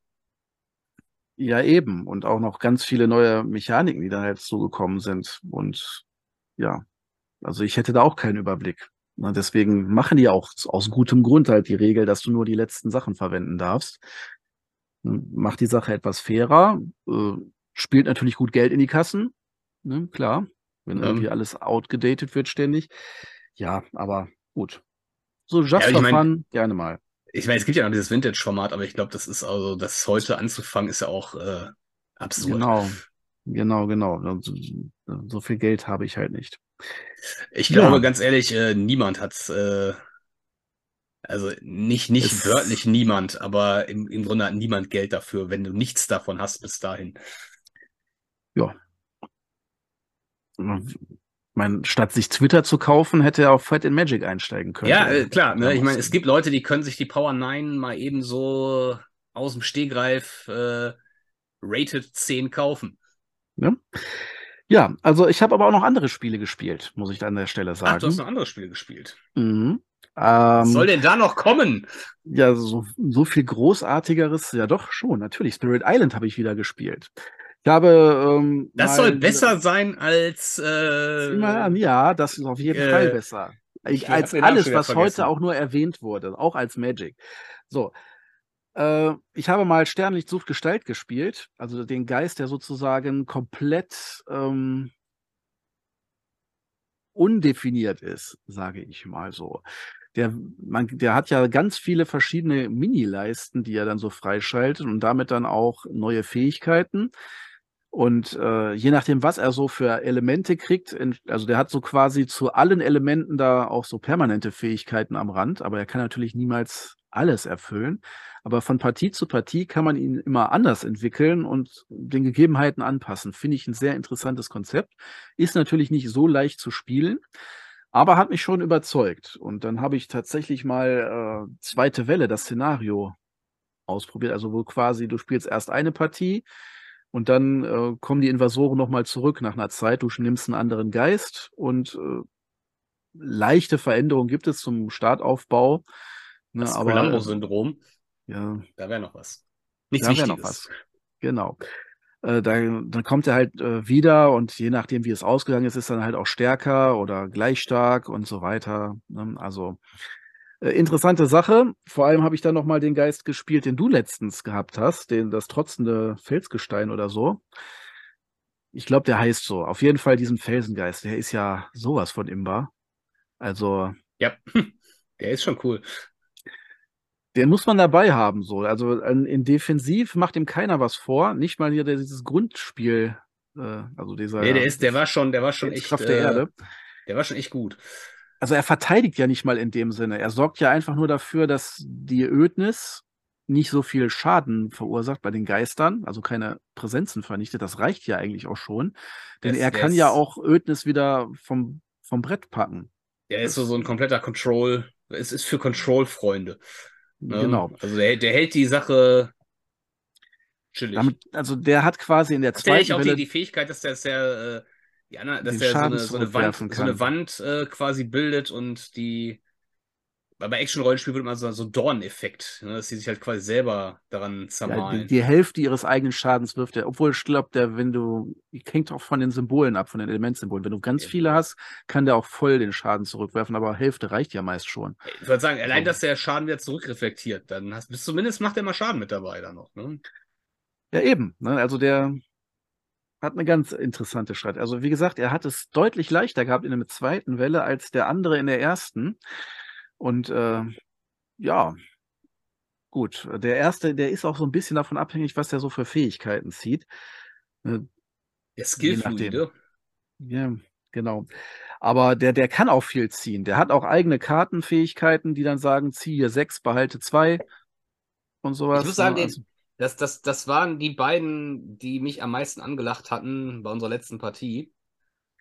Speaker 1: Ja, eben. Und auch noch ganz viele neue Mechaniken, die da halt zugekommen sind. Und ja, also ich hätte da auch keinen Überblick. Na, deswegen machen die auch aus gutem Grund halt die Regel, dass du nur die letzten Sachen verwenden darfst. Hm, Macht die Sache etwas fairer, äh, spielt natürlich gut Geld in die Kassen, ne, klar, wenn irgendwie
Speaker 2: Ähm,
Speaker 1: alles outgedatet wird ständig. Ja, aber gut. So
Speaker 2: ja,
Speaker 1: just
Speaker 2: ich
Speaker 1: for fun, gerne mal.
Speaker 2: Ich meine, es gibt ja noch dieses Vintage-Format, aber ich glaube, das ist also, das heute anzufangen, ist ja auch äh, absurd.
Speaker 1: Genau, genau, genau. So, so viel Geld habe ich halt nicht.
Speaker 2: Ich
Speaker 1: Ja,
Speaker 2: glaube, ganz ehrlich, äh, niemand hat, äh, also nicht, nicht
Speaker 1: es,
Speaker 2: wörtlich niemand, aber im, im Grunde hat niemand Geld dafür, wenn du nichts davon hast bis dahin.
Speaker 1: ja, mein, statt sich Twitter zu kaufen, hätte er auf Fight in Magic einsteigen können,
Speaker 2: Ja, äh, klar, ne? Ich meine, es gibt Leute, die können sich die Power 9 mal eben so aus dem Stehgreif äh, Rated 10 kaufen.
Speaker 1: Ne? Ja, also ich habe aber auch noch andere Spiele gespielt, muss ich an der Stelle
Speaker 2: Ach, du hast
Speaker 1: sagen.
Speaker 2: noch andere Spiele gespielt.
Speaker 1: Mhm.
Speaker 2: Was soll
Speaker 1: Ähm,
Speaker 2: denn da noch kommen?
Speaker 1: ja, so, so viel Großartigeres, ja doch schon, natürlich. Spirit Island habe ich wieder gespielt. Ich habe ähm,
Speaker 2: Das soll besser sein als äh,
Speaker 1: an, ja, das ist auf jeden Fall
Speaker 2: äh,
Speaker 1: besser.
Speaker 2: ich
Speaker 1: als alles, was heute
Speaker 2: vergessen.
Speaker 1: auch nur erwähnt wurde, auch als Magic. So, äh, ich habe mal Sternlicht sucht Gestalt gespielt, also den Geist, der sozusagen komplett ähm, undefiniert ist, sage ich mal so. Der, man, der hat ja ganz viele verschiedene Mini-Leisten, die er dann so freischaltet und damit dann auch neue Fähigkeiten. Und äh, je nachdem, was er so für Elemente kriegt, also der hat so quasi zu allen Elementen da auch so permanente Fähigkeiten am Rand, aber er kann natürlich niemals alles erfüllen. Aber von Partie zu Partie kann man ihn immer anders entwickeln und den Gegebenheiten anpassen. Finde ich ein sehr interessantes Konzept. Ist natürlich nicht so leicht zu spielen, aber hat mich schon überzeugt. Und dann habe ich tatsächlich mal äh, zweite Welle, das Szenario ausprobiert. Also wo quasi du spielst erst eine Partie und dann äh, kommen die Invasoren nochmal zurück nach einer Zeit. Du nimmst einen anderen Geist und äh, leichte Veränderungen gibt es zum Startaufbau. Ne,
Speaker 2: Das
Speaker 1: aber
Speaker 2: Columbo-Syndrom,
Speaker 1: ja,
Speaker 2: da wäre noch was. Nichts
Speaker 1: da wäre noch was. Genau. Äh, dann, dann kommt er halt äh, wieder und je nachdem, wie es ausgegangen ist, ist er dann halt auch stärker oder gleich stark und so weiter. Ne? Also äh, interessante Sache. Vor allem habe ich dann noch mal den Geist gespielt, den du letztens gehabt hast, den das trotzende Felsgestein oder so. Ich glaube, der heißt so. Auf jeden Fall diesen Felsengeist. Der ist ja sowas von imbar. Also
Speaker 2: Ja, der ist schon cool.
Speaker 1: den muss man dabei haben so. Also in, Defensiv macht ihm keiner was vor. Nicht mal hier dieses Grundspiel. Äh, also dieser
Speaker 2: Nee, der ist, der war schon, der war schon echt,
Speaker 1: Kraft der
Speaker 2: äh,
Speaker 1: Erde.
Speaker 2: der war schon echt gut.
Speaker 1: Also er verteidigt ja nicht mal in dem Sinne. Er sorgt ja einfach nur dafür, dass die Ödnis nicht so viel Schaden verursacht bei den Geistern, also keine Präsenzen vernichtet. Das reicht ja eigentlich auch schon. Denn
Speaker 2: Das-
Speaker 1: er
Speaker 2: der
Speaker 1: kann ja auch Ödnis wieder vom, vom Brett packen.
Speaker 2: Der ist so, so ein kompletter Control. Es ist für Control-Freunde. Ne?
Speaker 1: Genau.
Speaker 2: Also der, der hält die Sache chillig.
Speaker 1: Damit, also der hat quasi in der
Speaker 2: Hat der
Speaker 1: zweiten
Speaker 2: auch die,
Speaker 1: Welle.
Speaker 2: die Fähigkeit, dass der, dass der, äh, die anderen, dass der so eine, so eine Wand, so eine. Wand äh, quasi bildet und die. Bei Action-Rollenspiel wird immer so, so Dorn-Effekt, ne, dass die sich halt quasi selber daran
Speaker 1: ja, die,
Speaker 2: zermalen.
Speaker 1: die Hälfte ihres eigenen Schadens wirft er, obwohl ich glaube, der, wenn du, hängt auch von den Symbolen ab, von den Elementsymbolen. Wenn du ganz
Speaker 2: Ja.
Speaker 1: viele hast, kann der auch voll den Schaden zurückwerfen, aber Hälfte reicht ja meist schon.
Speaker 2: Ich würde sagen, allein, dass der Schaden wieder zurückreflektiert, dann hast bis zumindest macht er mal Schaden mit dabei dann noch. Ne?
Speaker 1: Ja, eben. Ne? Also der hat eine ganz interessante Strategie. Also wie gesagt, er hat es deutlich leichter gehabt in der zweiten Welle als der andere in der ersten. Und äh, ja, gut. Der erste, der ist auch so ein bisschen davon abhängig, was er so für Fähigkeiten zieht. Äh,
Speaker 2: Der Skillfluide.
Speaker 1: Ja, genau. Aber der, der kann auch viel ziehen. Der hat auch eigene Kartenfähigkeiten, die dann sagen, ziehe sechs, behalte zwei und sowas.
Speaker 2: Ich muss sagen,
Speaker 1: ne?
Speaker 2: den- Das, das, das waren die beiden, die mich am meisten angelacht hatten bei unserer letzten Partie.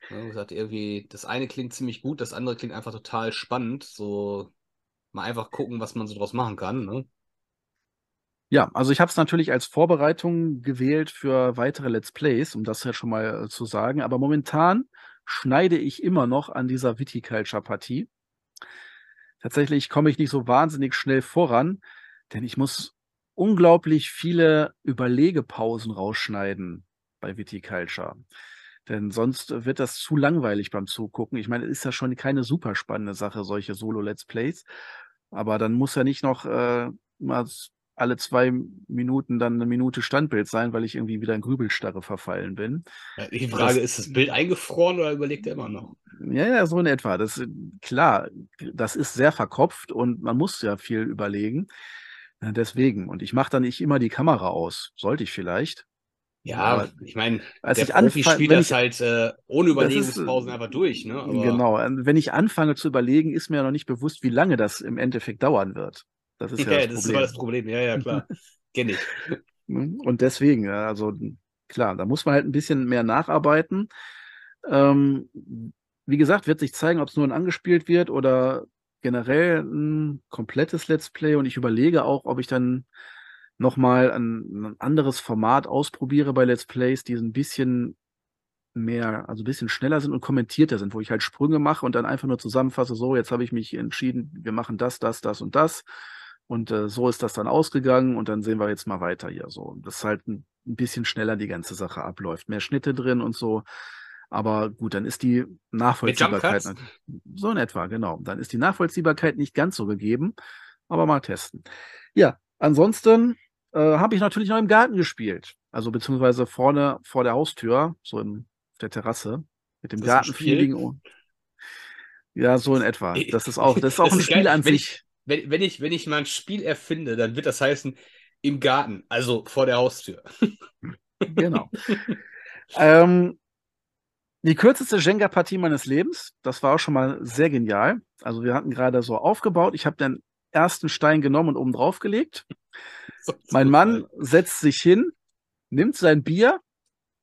Speaker 2: Ja, gesagt, irgendwie, das eine klingt ziemlich gut, das andere klingt einfach total spannend. So mal einfach gucken, was man so draus machen kann. Ne?
Speaker 1: Ja, also ich habe es natürlich als Vorbereitung gewählt für weitere Let's Plays, um das ja schon mal äh, zu sagen. Aber momentan schneide ich immer noch an dieser Viticulture-Partie. Tatsächlich komme ich nicht so wahnsinnig schnell voran, denn ich muss unglaublich viele Überlegepausen rausschneiden bei Viticulture. Denn sonst wird das zu langweilig beim Zugucken. Ich meine, es ist ja schon keine super spannende Sache, solche Solo-Let's Plays. Aber dann muss ja nicht noch äh, mal alle zwei Minuten dann eine Minute Standbild sein, weil ich irgendwie wieder in Grübelstarre verfallen bin.
Speaker 2: Ja, Die
Speaker 1: Das-
Speaker 2: Frage, ist das Bild eingefroren oder überlegt er immer noch?
Speaker 1: Ja, ja, so in etwa. Das, äh, klar, das ist sehr verkopft und man muss ja viel überlegen. Äh, Deswegen. Und ich mache dann nicht immer die Kamera aus. Sollte ich vielleicht.
Speaker 2: Ja,
Speaker 1: Aber
Speaker 2: ich meine,
Speaker 1: als
Speaker 2: der
Speaker 1: ich
Speaker 2: Profi spielt das
Speaker 1: ich-
Speaker 2: halt äh, ohne
Speaker 1: ist, äh,
Speaker 2: Überlegungspausen einfach durch. Ne? Aber
Speaker 1: Genau. äh, Wenn ich anfange zu überlegen, ist mir ja noch nicht bewusst, wie lange das im Endeffekt dauern wird. Das ist ja,
Speaker 2: Ja,
Speaker 1: das
Speaker 2: das ist
Speaker 1: Problem.
Speaker 2: aber das Problem. Ja, ja, klar. Kenn ich.
Speaker 1: Ne? Und deswegen, also klar, da muss man halt ein bisschen mehr nacharbeiten. Ähm, wie gesagt, wird sich zeigen, ob es nur ein angespielt wird oder generell ein komplettes Let's Play. Und ich überlege auch, ob ich dann nochmal ein, ein anderes Format ausprobiere bei Let's Plays, die ein bisschen mehr, also ein bisschen schneller sind und kommentierter sind, wo ich halt Sprünge mache und dann einfach nur zusammenfasse, so, jetzt habe ich mich entschieden, wir machen das, das, das und das. Und äh, so ist das dann ausgegangen und dann sehen wir jetzt mal weiter hier so. Das halt ein, ein bisschen schneller die ganze Sache abläuft. Mehr Schnitte drin und so. Aber gut, dann ist die Nachvollziehbarkeit. So in etwa, genau. Dann ist die Nachvollziehbarkeit nicht ganz so gegeben. Aber mal testen. Ja, ansonsten äh, habe ich natürlich noch im Garten gespielt. Also beziehungsweise vorne vor der Haustür, so im, auf der Terrasse, mit dem Gartenfeeling. Ja, so in etwa. Das ist auch, das ist auch
Speaker 2: Das
Speaker 1: ein
Speaker 2: ist
Speaker 1: Spiel
Speaker 2: geil.
Speaker 1: an
Speaker 2: Wenn
Speaker 1: sich.
Speaker 2: Wenn, wenn, ich, wenn ich mal ein Spiel erfinde, dann wird das heißen, im Garten, also vor der Haustür.
Speaker 1: Genau. ähm, die kürzeste Jenga-Partie meines Lebens, das war auch schon mal sehr genial. Also wir hatten gerade so aufgebaut. Ich habe den ersten Stein genommen und oben drauf gelegt. Mein Mann setzt sich hin, nimmt sein Bier,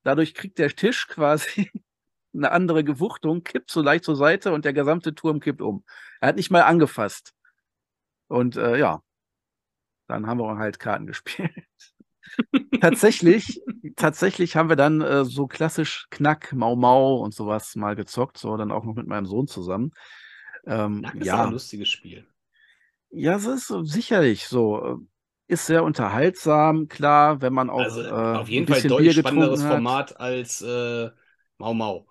Speaker 1: dadurch kriegt der Tisch quasi eine andere Gewuchtung, kippt so leicht zur Seite und der gesamte Turm kippt um. Er hat nicht mal angefasst. Und äh, ja, dann haben wir halt Karten gespielt. Tatsächlich, tatsächlich haben wir dann äh, so klassisch Knack, Mau Mau und sowas mal gezockt, so dann auch noch mit meinem Sohn zusammen. Ähm,
Speaker 2: ist
Speaker 1: ja,
Speaker 2: ein lustiges Spiel.
Speaker 1: ja, es ist sicherlich so. äh, Ist sehr unterhaltsam, klar, wenn man auch
Speaker 2: Also
Speaker 1: äh,
Speaker 2: auf jeden
Speaker 1: ein
Speaker 2: Fall deutlich
Speaker 1: Bier
Speaker 2: spannenderes. Format als äh, Mau Mau.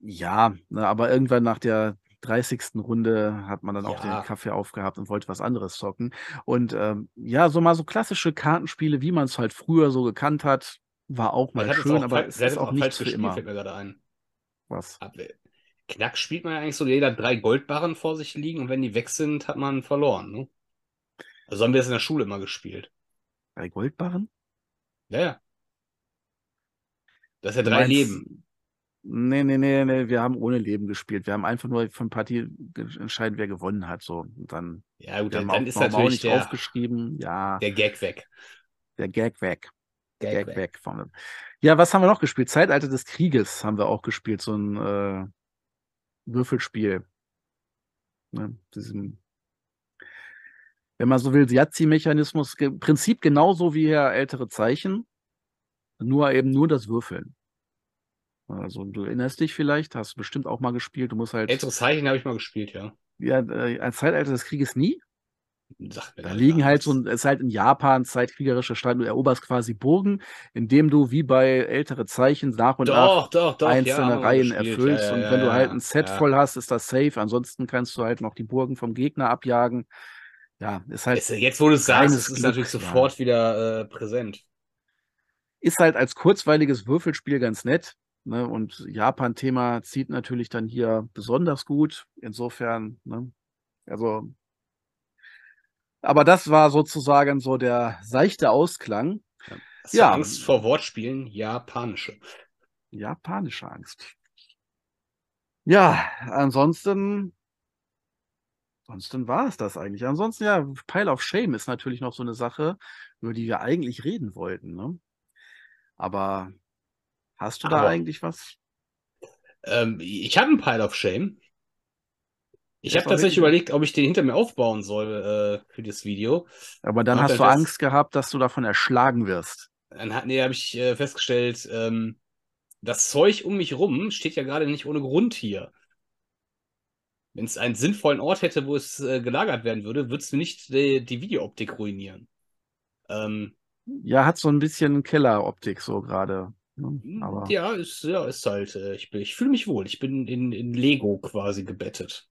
Speaker 1: Ja, ne, aber irgendwann nach der 30. Runde hat man dann auch
Speaker 2: Ja.
Speaker 1: den Kaffee aufgehabt und wollte was anderes zocken. Und ähm, ja, so mal so klassische Kartenspiele, wie man es halt früher so gekannt hat, war auch mal schön,
Speaker 2: auch
Speaker 1: aber es ist auch
Speaker 2: auch falsch
Speaker 1: für immer.
Speaker 2: fällt mir gerade ein.
Speaker 1: Was?
Speaker 2: Aber Knack spielt man ja eigentlich so, jeder hat drei Goldbarren vor sich liegen und wenn die weg sind, hat man verloren. Ne? Also haben wir das in der Schule immer gespielt.
Speaker 1: Bei Goldbarren?
Speaker 2: Ja, ja. Das ist ja drei Leben.
Speaker 1: Nee, nee, nee, nee, wir haben ohne Leben gespielt. Wir haben einfach nur von Partie entscheiden, wer gewonnen hat. So. Und dann,
Speaker 2: Ja, gut, dann, dann ist natürlich
Speaker 1: nicht
Speaker 2: der,
Speaker 1: aufgeschrieben. Ja,
Speaker 2: der Gag weg.
Speaker 1: der Gag weg.
Speaker 2: Gag,
Speaker 1: Gag weg. Von, ja, was haben wir noch gespielt? Zeitalter des Krieges haben wir auch gespielt. So ein äh, Würfelspiel. Ne, diesem, wenn man so will, Yahtzee-Mechanismus. Ge Prinzip genauso wie hier ältere Zeichen. Nur eben nur das Würfeln. Also du erinnerst dich vielleicht, hast bestimmt auch mal gespielt. Du musst halt.
Speaker 2: Ältere Zeichen habe ich mal gespielt, ja.
Speaker 1: Ja, äh, ein Zeitalter des Krieges nie.
Speaker 2: Sagt mir
Speaker 1: Da liegen halt so ein, es ist halt in Japan zeitkriegerischer Stadt, du eroberst quasi Burgen, indem du wie bei ältere Zeichen nach und nach
Speaker 2: Doch, doch, doch, ja, haben
Speaker 1: einzelne
Speaker 2: mal
Speaker 1: Reihen erfüllst.
Speaker 2: Ja, ja,
Speaker 1: und
Speaker 2: ja,
Speaker 1: wenn du halt
Speaker 2: ja,
Speaker 1: ein Set
Speaker 2: ja.
Speaker 1: voll hast, ist das safe. Ansonsten kannst du halt noch die Burgen vom Gegner abjagen. Ja, ist halt,
Speaker 2: Ist, jetzt, wo du es sagst, ist es
Speaker 1: Glück,
Speaker 2: natürlich
Speaker 1: ja.
Speaker 2: sofort wieder äh, präsent.
Speaker 1: ist halt als kurzweiliges Würfelspiel ganz nett. Ne? Und Japan-Thema zieht natürlich dann hier besonders gut. Insofern, ne? also, aber das war sozusagen so der seichte Ausklang. Ja.
Speaker 2: Angst vor Wortspielen? Japanische.
Speaker 1: Japanische Angst. Ja, ansonsten, ansonsten war es das eigentlich. Ansonsten, ja, Pile of Shame ist natürlich noch so eine Sache, über die wir eigentlich reden wollten. Ne? Aber hast du da
Speaker 2: Aber-
Speaker 1: eigentlich was?
Speaker 2: Ähm, ich habe einen Pile of Shame. Ich habe tatsächlich überlegt, ob ich den hinter mir aufbauen soll äh, für das Video.
Speaker 1: Aber dann hast
Speaker 2: dann
Speaker 1: du
Speaker 2: fest-
Speaker 1: Angst gehabt, dass du davon erschlagen wirst.
Speaker 2: Dann hat, nee, habe ich äh, festgestellt, ähm, das Zeug um mich rum steht ja gerade nicht ohne Grund hier. Wenn es einen sinnvollen Ort hätte, wo es äh, gelagert werden würde, würdest du nicht die, die Videooptik ruinieren. Ähm,
Speaker 1: Ja, hat so ein bisschen Kelleroptik so gerade. Ne? Aber
Speaker 2: ja, ist, ja, ist halt, äh, ich, bin- ich fühle mich wohl. Ich bin in, in Lego quasi gebettet.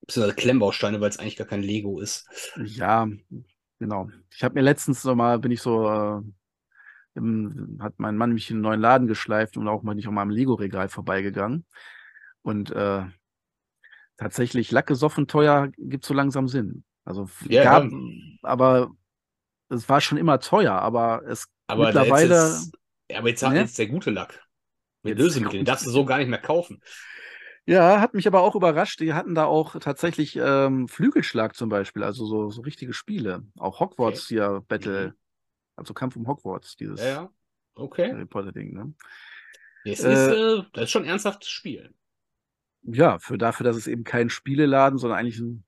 Speaker 2: Beziehungsweise Klemmbausteine, weil es eigentlich gar kein Lego ist.
Speaker 1: ja, genau. Ich habe mir letztens so mal, bin ich so, äh, im, hat mein Mann mich in einen neuen Laden geschleift und auch mal nicht an meinem Lego-Regal vorbeigegangen. Und äh, tatsächlich Lackgesoffen teuer gibt so langsam Sinn. Also
Speaker 2: Ja,
Speaker 1: gab,
Speaker 2: ja.
Speaker 1: aber es war schon immer teuer, aber es
Speaker 2: Aber
Speaker 1: mittlerweile.
Speaker 2: Ist, ja, aber jetzt hat
Speaker 1: Ne?
Speaker 2: jetzt der gute Lack. Mit
Speaker 1: Jetzt der
Speaker 2: Lösemittel. Den darfst du so gar nicht mehr kaufen.
Speaker 1: Ja, hat mich aber auch überrascht. Die hatten da auch tatsächlich ähm, Flügelschlag zum Beispiel, also so, so richtige Spiele. Auch Hogwarts hier Battle,
Speaker 2: Mhm.
Speaker 1: also Kampf um Hogwarts, dieses
Speaker 2: Ja, ja. Okay.
Speaker 1: Harry Potter-Ding, ne?
Speaker 2: Das,
Speaker 1: Äh,
Speaker 2: ist, äh, das ist schon ein ernsthaftes Spiel.
Speaker 1: Ja, für dafür, dass es eben kein Spieleladen, sondern eigentlich ein,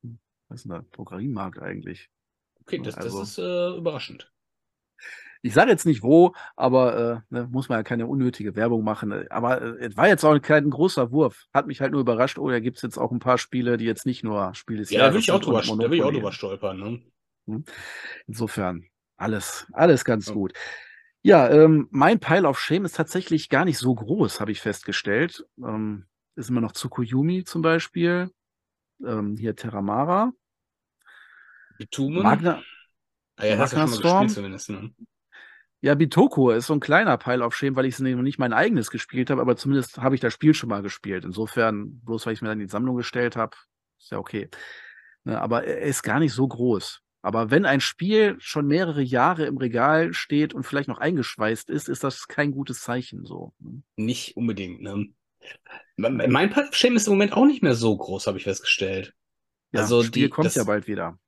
Speaker 1: was ist denn da, Drogeriemarkt eigentlich.
Speaker 2: Okay, das,
Speaker 1: Also-
Speaker 2: das ist äh, überraschend.
Speaker 1: Ich sage jetzt nicht wo, aber äh, ne, muss man ja keine unnötige Werbung machen. Äh, Aber äh, es war jetzt auch kein großer Wurf. Hat mich halt nur überrascht, oh, da gibt es jetzt auch ein paar Spiele, die jetzt nicht nur Spiel des
Speaker 2: Ja, da will ich auch
Speaker 1: sind
Speaker 2: drüber,
Speaker 1: und
Speaker 2: da will ich auch
Speaker 1: Monopoly.
Speaker 2: drüber stolpern. Ne?
Speaker 1: Insofern, alles, alles ganz
Speaker 2: Ja.
Speaker 1: gut. Ja, ähm, mein Pile of Shame ist tatsächlich gar nicht so groß, habe ich festgestellt. Ähm, ist immer noch Tsukuyomi zum Beispiel. Ähm, hier Terramara.
Speaker 2: Bitumen.
Speaker 1: Magna,
Speaker 2: ah, ja, hast du schon mal
Speaker 1: Magna
Speaker 2: gespielt zumindest. Ne?
Speaker 1: Ja, Bitoko ist so ein kleiner Pile of Shame, weil ich es noch nicht mein eigenes gespielt habe, aber zumindest habe ich das Spiel schon mal gespielt. Insofern, bloß weil ich es mir dann in die Sammlung gestellt habe, ist ja okay. Ne, aber er ist gar nicht so groß. Aber wenn ein Spiel schon mehrere Jahre im Regal steht und vielleicht noch eingeschweißt ist, ist das kein gutes Zeichen so. ne?
Speaker 2: Nicht unbedingt. Ne? Me- Mein Pile of Shame ist im Moment auch nicht mehr so groß, habe ich festgestellt.
Speaker 1: Ja,
Speaker 2: Also
Speaker 1: das Spiel
Speaker 2: die-
Speaker 1: kommt
Speaker 2: das-
Speaker 1: ja bald wieder.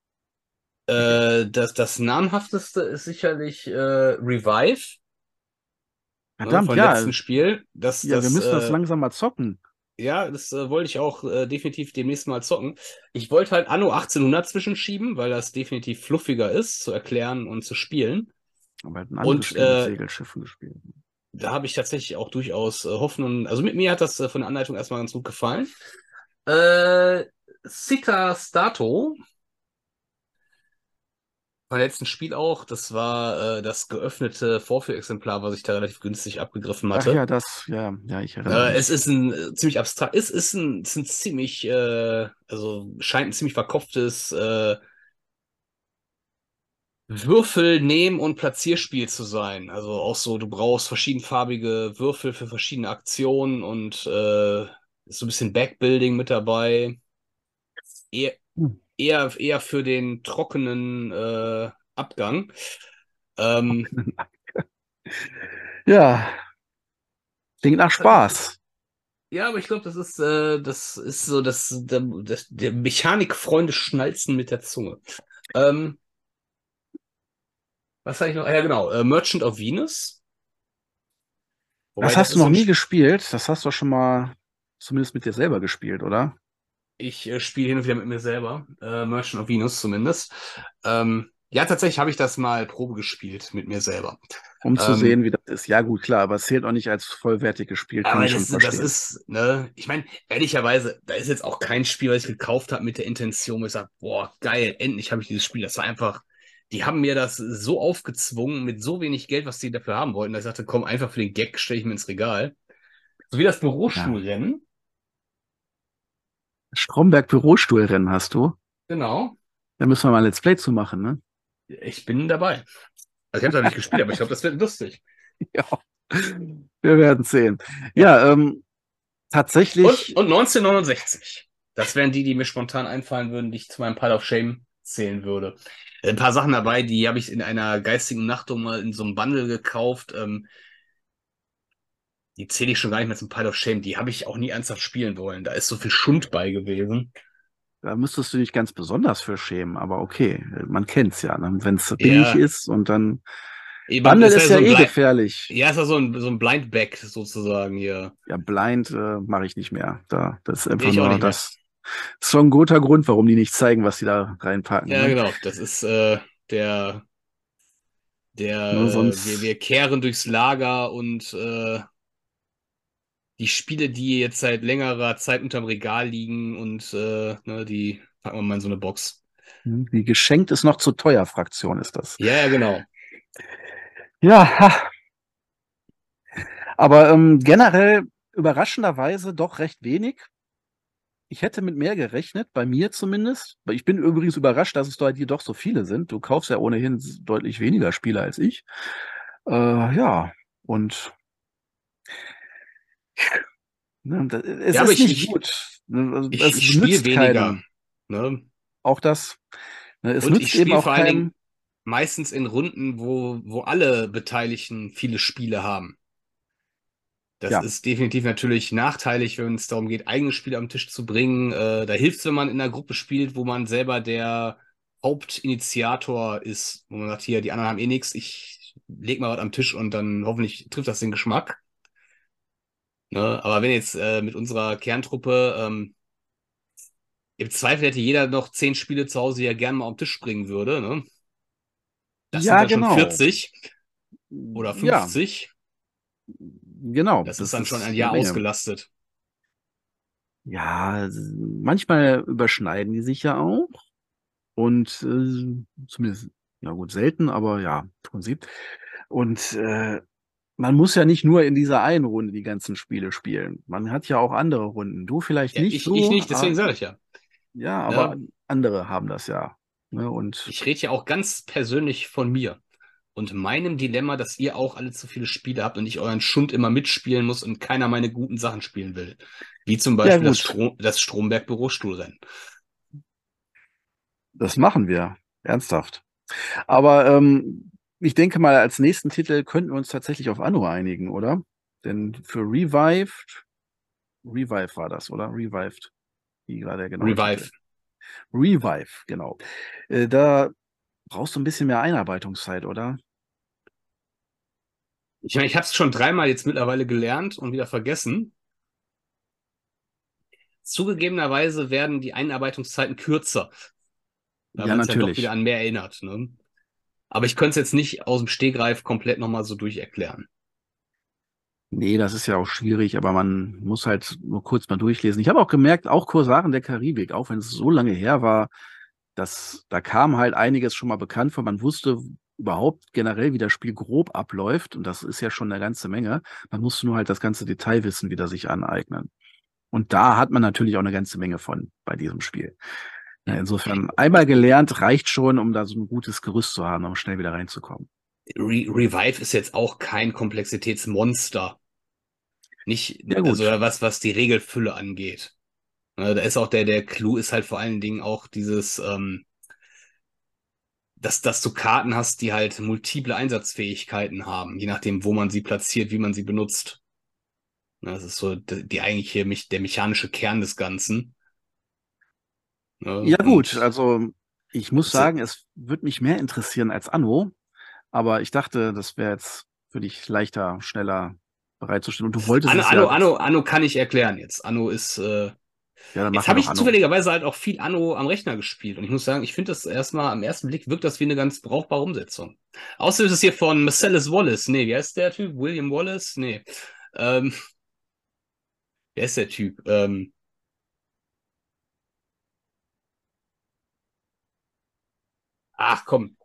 Speaker 2: Äh, das, das namhafteste ist sicherlich äh, Revive. ne,
Speaker 1: Verdammt,
Speaker 2: vom
Speaker 1: ja.
Speaker 2: letzten Spiel. Das,
Speaker 1: Ja,
Speaker 2: das,
Speaker 1: wir müssen das
Speaker 2: äh,
Speaker 1: langsam mal zocken.
Speaker 2: Ja, das äh, wollte ich auch äh, definitiv demnächst mal zocken. Ich wollte halt Anno 1800 zwischenschieben, weil das definitiv fluffiger ist zu erklären und zu spielen.
Speaker 1: Aber ein anderes
Speaker 2: und, äh,
Speaker 1: Segelschiffen gespielt.
Speaker 2: Da habe ich tatsächlich auch durchaus äh, Hoffnung. Also mit mir hat das von der Anleitung erstmal ganz gut gefallen. Äh, Cita Stato. Mein letzten Spiel auch. Das war äh, das geöffnete Vorführexemplar, was ich da relativ günstig abgegriffen
Speaker 1: Ach
Speaker 2: hatte.
Speaker 1: ja, das, ja, ja, ich erinnere
Speaker 2: Äh,
Speaker 1: mich.
Speaker 2: es ist ein äh, ziemlich abstrakt, es ist ein, es ist ein ziemlich, äh, also scheint ein ziemlich verkopftes äh, Würfel nehmen und Platzierspiel zu sein. Also auch so, du brauchst verschiedenfarbige Würfel für verschiedene Aktionen und äh, ist so ein bisschen Backbuilding mit dabei. Eher,
Speaker 1: Hm.
Speaker 2: Eher, eher für den trockenen äh, Abgang. Ähm,
Speaker 1: Ja. Klingt nach Spaß.
Speaker 2: Ja, aber ich glaube, das ist, äh, das ist so das, der, das, der Mechanikfreunde schnalzen mit der Zunge. Ähm, was habe ich noch? Ja, genau. Äh, Merchant of Venus.
Speaker 1: Wobei, das hast das du noch nie gespielt. Das hast du schon mal zumindest mit dir selber gespielt, oder?
Speaker 2: Ich äh, spiele hin und wieder mit mir selber. Äh, Merchant of Venus zumindest. Ähm, ja, tatsächlich habe ich das mal Probe gespielt mit mir selber.
Speaker 1: Um zu ähm, sehen, wie das ist. Ja, gut, klar, aber es zählt auch nicht als vollwertiges Spiel.
Speaker 2: Aber das, das, ist, ne, ich meine, ehrlicherweise, da ist jetzt auch kein Spiel, was ich gekauft habe mit der Intention, wo ich sage, boah, geil, endlich habe ich dieses Spiel. Das war einfach, die haben mir das so aufgezwungen mit so wenig Geld, was die dafür haben wollten, dass ich sagte, komm, einfach für den Gag stelle ich mir ins Regal. So wie das Bürostuhlrennen. Ja.
Speaker 1: Stromberg Bürostuhlrennen hast du?
Speaker 2: Genau.
Speaker 1: Da müssen wir mal ein Let's Play zu machen, ne?
Speaker 2: Ich bin dabei. Also ich habe es ja nicht gespielt, aber ich glaube, das wird lustig.
Speaker 1: Ja, wir werden sehen. Ja, ähm, tatsächlich.
Speaker 2: Und, und 1969. Das wären die, die mir spontan einfallen würden, die ich zu meinem Pile of Shame zählen würde. Ein paar Sachen dabei, die habe ich in einer geistigen Nacht mal in so einem Bundle gekauft. Ähm, die zähle ich schon gar nicht mehr zum Pile of Shame. Die habe ich auch nie ernsthaft spielen wollen. Da ist so viel Schund bei gewesen.
Speaker 1: Da müsstest du dich ganz besonders für schämen, aber okay, man kennt's ja. Ne? Wenn es billig ja. ist und dann.
Speaker 2: Eben, Bundle ist, ja, so eh gefährlich. Ja, ist ja so ein, so ein Blind Back sozusagen hier.
Speaker 1: Ja, Blind äh, mache ich nicht mehr. Da, das ist einfach ich nur das. Ist so ein guter Grund, warum die nicht zeigen, was sie da reinpacken.
Speaker 2: Ja, ne? genau. Das ist äh, der, der, wir, wir kehren durchs Lager und äh, die Spiele, die jetzt seit längerer Zeit unterm Regal liegen und äh, ne, die packen wir mal in so eine Box.
Speaker 1: Hm, die geschenkt ist noch zu teuer Fraktion ist das.
Speaker 2: Ja, ja genau.
Speaker 1: Ja, aber ähm, generell überraschenderweise doch recht wenig. Ich hätte mit mehr gerechnet, bei mir zumindest. Ich bin übrigens überrascht, dass es dort hier doch so viele sind. Du kaufst ja ohnehin deutlich weniger Spiele als ich. Äh, ja, und Ne, es ja, ist nicht ich, gut.
Speaker 2: Ne, also, ich, ich spiele weniger. Ne?
Speaker 1: Auch das.
Speaker 2: Ne, es Und nützt ich eben auch vor allen Dingen meistens in Runden, wo, wo alle Beteiligten viele Spiele haben. Das ja. ist definitiv natürlich nachteilig, wenn es darum geht, eigene Spiele am Tisch zu bringen. Äh, da hilft es, wenn man in einer Gruppe spielt, wo man selber der Hauptinitiator ist, wo man sagt, hier, die anderen haben eh nichts, ich leg mal was am Tisch und dann hoffentlich trifft das den Geschmack. Ne? Aber wenn jetzt äh, mit unserer Kerntruppe ähm, im Zweifel hätte jeder noch zehn Spiele zu Hause, die er gerne mal auf den Tisch bringen würde. Ne? Das ja, sind dann genau. schon 40 oder 50.
Speaker 1: Ja. Genau.
Speaker 2: Das, das ist dann schon ein Jahr ausgelastet.
Speaker 1: Ja, manchmal überschneiden die sich ja auch. Und äh, zumindest, ja gut, selten, aber ja, im Prinzip. Und äh, man muss ja nicht nur in dieser einen Runde die ganzen Spiele spielen. Man hat ja auch andere Runden. Du vielleicht ja, nicht
Speaker 2: ich,
Speaker 1: so.
Speaker 2: Ich nicht, deswegen sage ich ja.
Speaker 1: Ja, aber ja. andere haben das ja. Ne? Und
Speaker 2: ich rede ja auch ganz persönlich von mir und meinem Dilemma, dass ihr auch alle zu viele Spiele habt und ich euren Schund immer mitspielen muss und keiner meine guten Sachen spielen will. Wie zum Beispiel ja, das, Strom, das Stromberg Bürostuhlrennen.
Speaker 1: Das machen wir. Ernsthaft. Aber ähm, ich denke mal, als nächsten Titel könnten wir uns tatsächlich auf Anno einigen, oder? Denn für Revived, Revive war das, oder? Revived. Wie gerade genau.
Speaker 2: Revive.
Speaker 1: Titel. Revive, genau. Äh, da brauchst du ein bisschen mehr Einarbeitungszeit, oder?
Speaker 2: Ich meine, ich habe es schon dreimal jetzt mittlerweile gelernt und wieder vergessen. Zugegebenerweise werden die Einarbeitungszeiten kürzer. Weil ja, man sich ja doch wieder an mehr erinnert. Ne? Aber ich könnte es jetzt nicht aus dem Stegreif komplett nochmal so durcherklären.
Speaker 1: Nee, das ist ja auch schwierig, aber man muss halt nur kurz mal durchlesen. Ich habe auch gemerkt, auch Korsaren der Karibik, auch wenn es so lange her war, dass da kam halt einiges schon mal bekannt vor. Man wusste überhaupt generell, wie das Spiel grob abläuft. Und das ist ja schon eine ganze Menge. Man musste nur halt das ganze Detailwissen wieder sich aneignen. Und da hat man natürlich auch eine ganze Menge von bei diesem Spiel. Insofern, einmal gelernt reicht schon, um da so ein gutes Gerüst zu haben, um schnell wieder reinzukommen.
Speaker 2: Re Revive ist jetzt auch kein Komplexitätsmonster. Nicht, ja, also was, was die Regelfülle angeht. Da ist auch der, der Clou ist halt vor allen Dingen auch dieses, ähm, dass, dass du Karten hast, die halt multiple Einsatzfähigkeiten haben, je nachdem, wo man sie platziert, wie man sie benutzt. Das ist so die, die eigentliche, der mechanische Kern des Ganzen.
Speaker 1: Ne? Ja, gut, also ich muss sagen, es würde mich mehr interessieren als Anno, aber ich dachte, das wäre jetzt für dich leichter, schneller bereitzustellen. Und du wolltest
Speaker 2: Anno,
Speaker 1: es
Speaker 2: Anno,
Speaker 1: ja
Speaker 2: Anno, Anno kann ich erklären jetzt. Anno ist. Äh,
Speaker 1: ja,
Speaker 2: jetzt habe ich
Speaker 1: Anno.
Speaker 2: zufälligerweise halt auch viel Anno am Rechner gespielt. Und ich muss sagen, ich finde das erstmal am ersten Blick wirkt das wie eine ganz brauchbare Umsetzung. Außerdem ist es hier von Marcellus Wallace. Nee, wie heißt der Typ? William Wallace? Nee. Ähm, wer ist der Typ? Ähm, ach komm.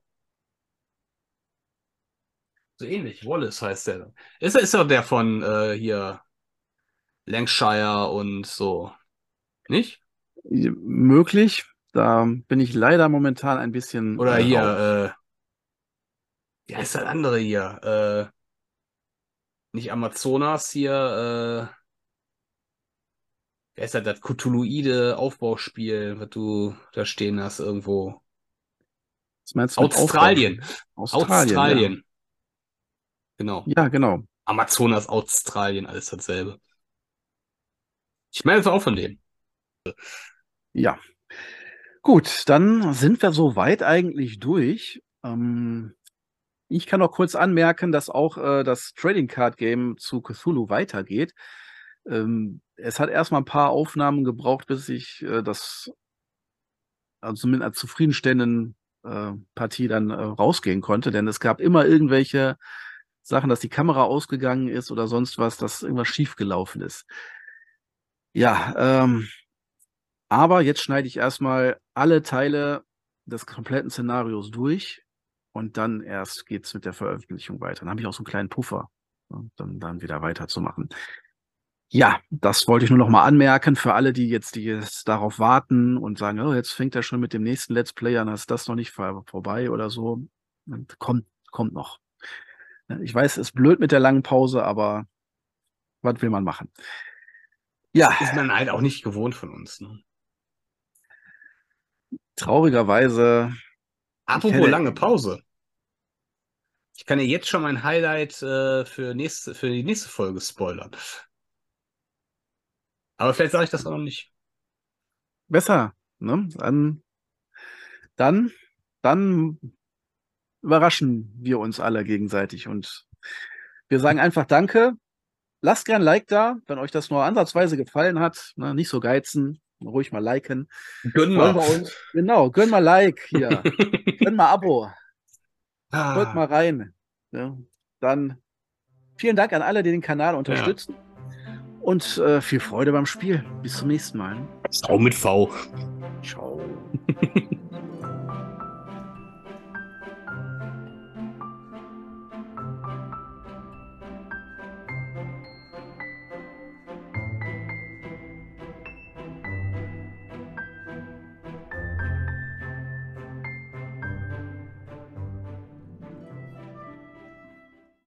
Speaker 2: So ähnlich. Wallace heißt der. Ist, ist doch der von äh, hier Lancashire und so. Nicht?
Speaker 1: Möglich. Da bin ich leider momentan ein bisschen.
Speaker 2: Oder
Speaker 1: äh,
Speaker 2: hier, äh, wie heißt der andere hier? Äh, nicht Amazonas hier, äh, wer ist das, das Cthulhuide Aufbauspiel, was du da stehen hast irgendwo?
Speaker 1: Was meinst du
Speaker 2: Australien.
Speaker 1: Australien.
Speaker 2: Australien. Genau.
Speaker 1: Ja. ja, genau.
Speaker 2: Amazonas, Australien, alles dasselbe. Ich meine, das auch von dem.
Speaker 1: Ja. Gut, dann sind wir soweit eigentlich durch. Ähm, ich kann noch kurz anmerken, dass auch äh, das Trading Card Game zu Cthulhu weitergeht. Ähm, es hat erstmal ein paar Aufnahmen gebraucht, bis ich äh, das also mit einer zufriedenstellenden äh, Partie dann äh, rausgehen konnte, denn es gab immer irgendwelche Sachen, dass die Kamera ausgegangen ist oder sonst was, dass irgendwas schiefgelaufen ist. Ja, ähm, aber jetzt schneide ich erstmal alle Teile des kompletten Szenarios durch und dann erst geht's mit der Veröffentlichung weiter. Dann habe ich auch so einen kleinen Puffer, ne, dann, dann wieder weiterzumachen. Ja, das wollte ich nur noch mal anmerken für alle, die jetzt, die jetzt darauf warten und sagen, oh, jetzt fängt er schon mit dem nächsten Let's Play an, ist das noch nicht vor, vorbei oder so. Und kommt, kommt noch. Ich weiß, es ist blöd mit der langen Pause, aber was will man machen? Ja,
Speaker 2: Ist man halt auch nicht gewohnt von uns. Ne?
Speaker 1: traurigerweise,
Speaker 2: Apropos lange Pause. Ich kann dir jetzt schon mein Highlight äh, für, nächste, für die nächste Folge spoilern. Aber vielleicht sage ich das auch noch nicht.
Speaker 1: besser, ne? Dann, dann, dann überraschen wir uns alle gegenseitig und wir sagen einfach Danke. Lasst gern ein Like da, wenn euch das nur ansatzweise gefallen hat. Ne? Nicht so geizen, ruhig mal liken.
Speaker 2: Gönn mal.
Speaker 1: uns, genau, gönn mal Like hier, gönn mal Abo, folgt
Speaker 2: ah,
Speaker 1: mal rein. Ne? Dann vielen Dank an alle, die den Kanal unterstützen. Und äh, viel Freude beim Spiel. Bis zum nächsten Mal.
Speaker 2: Sau mit V.
Speaker 1: Ciao.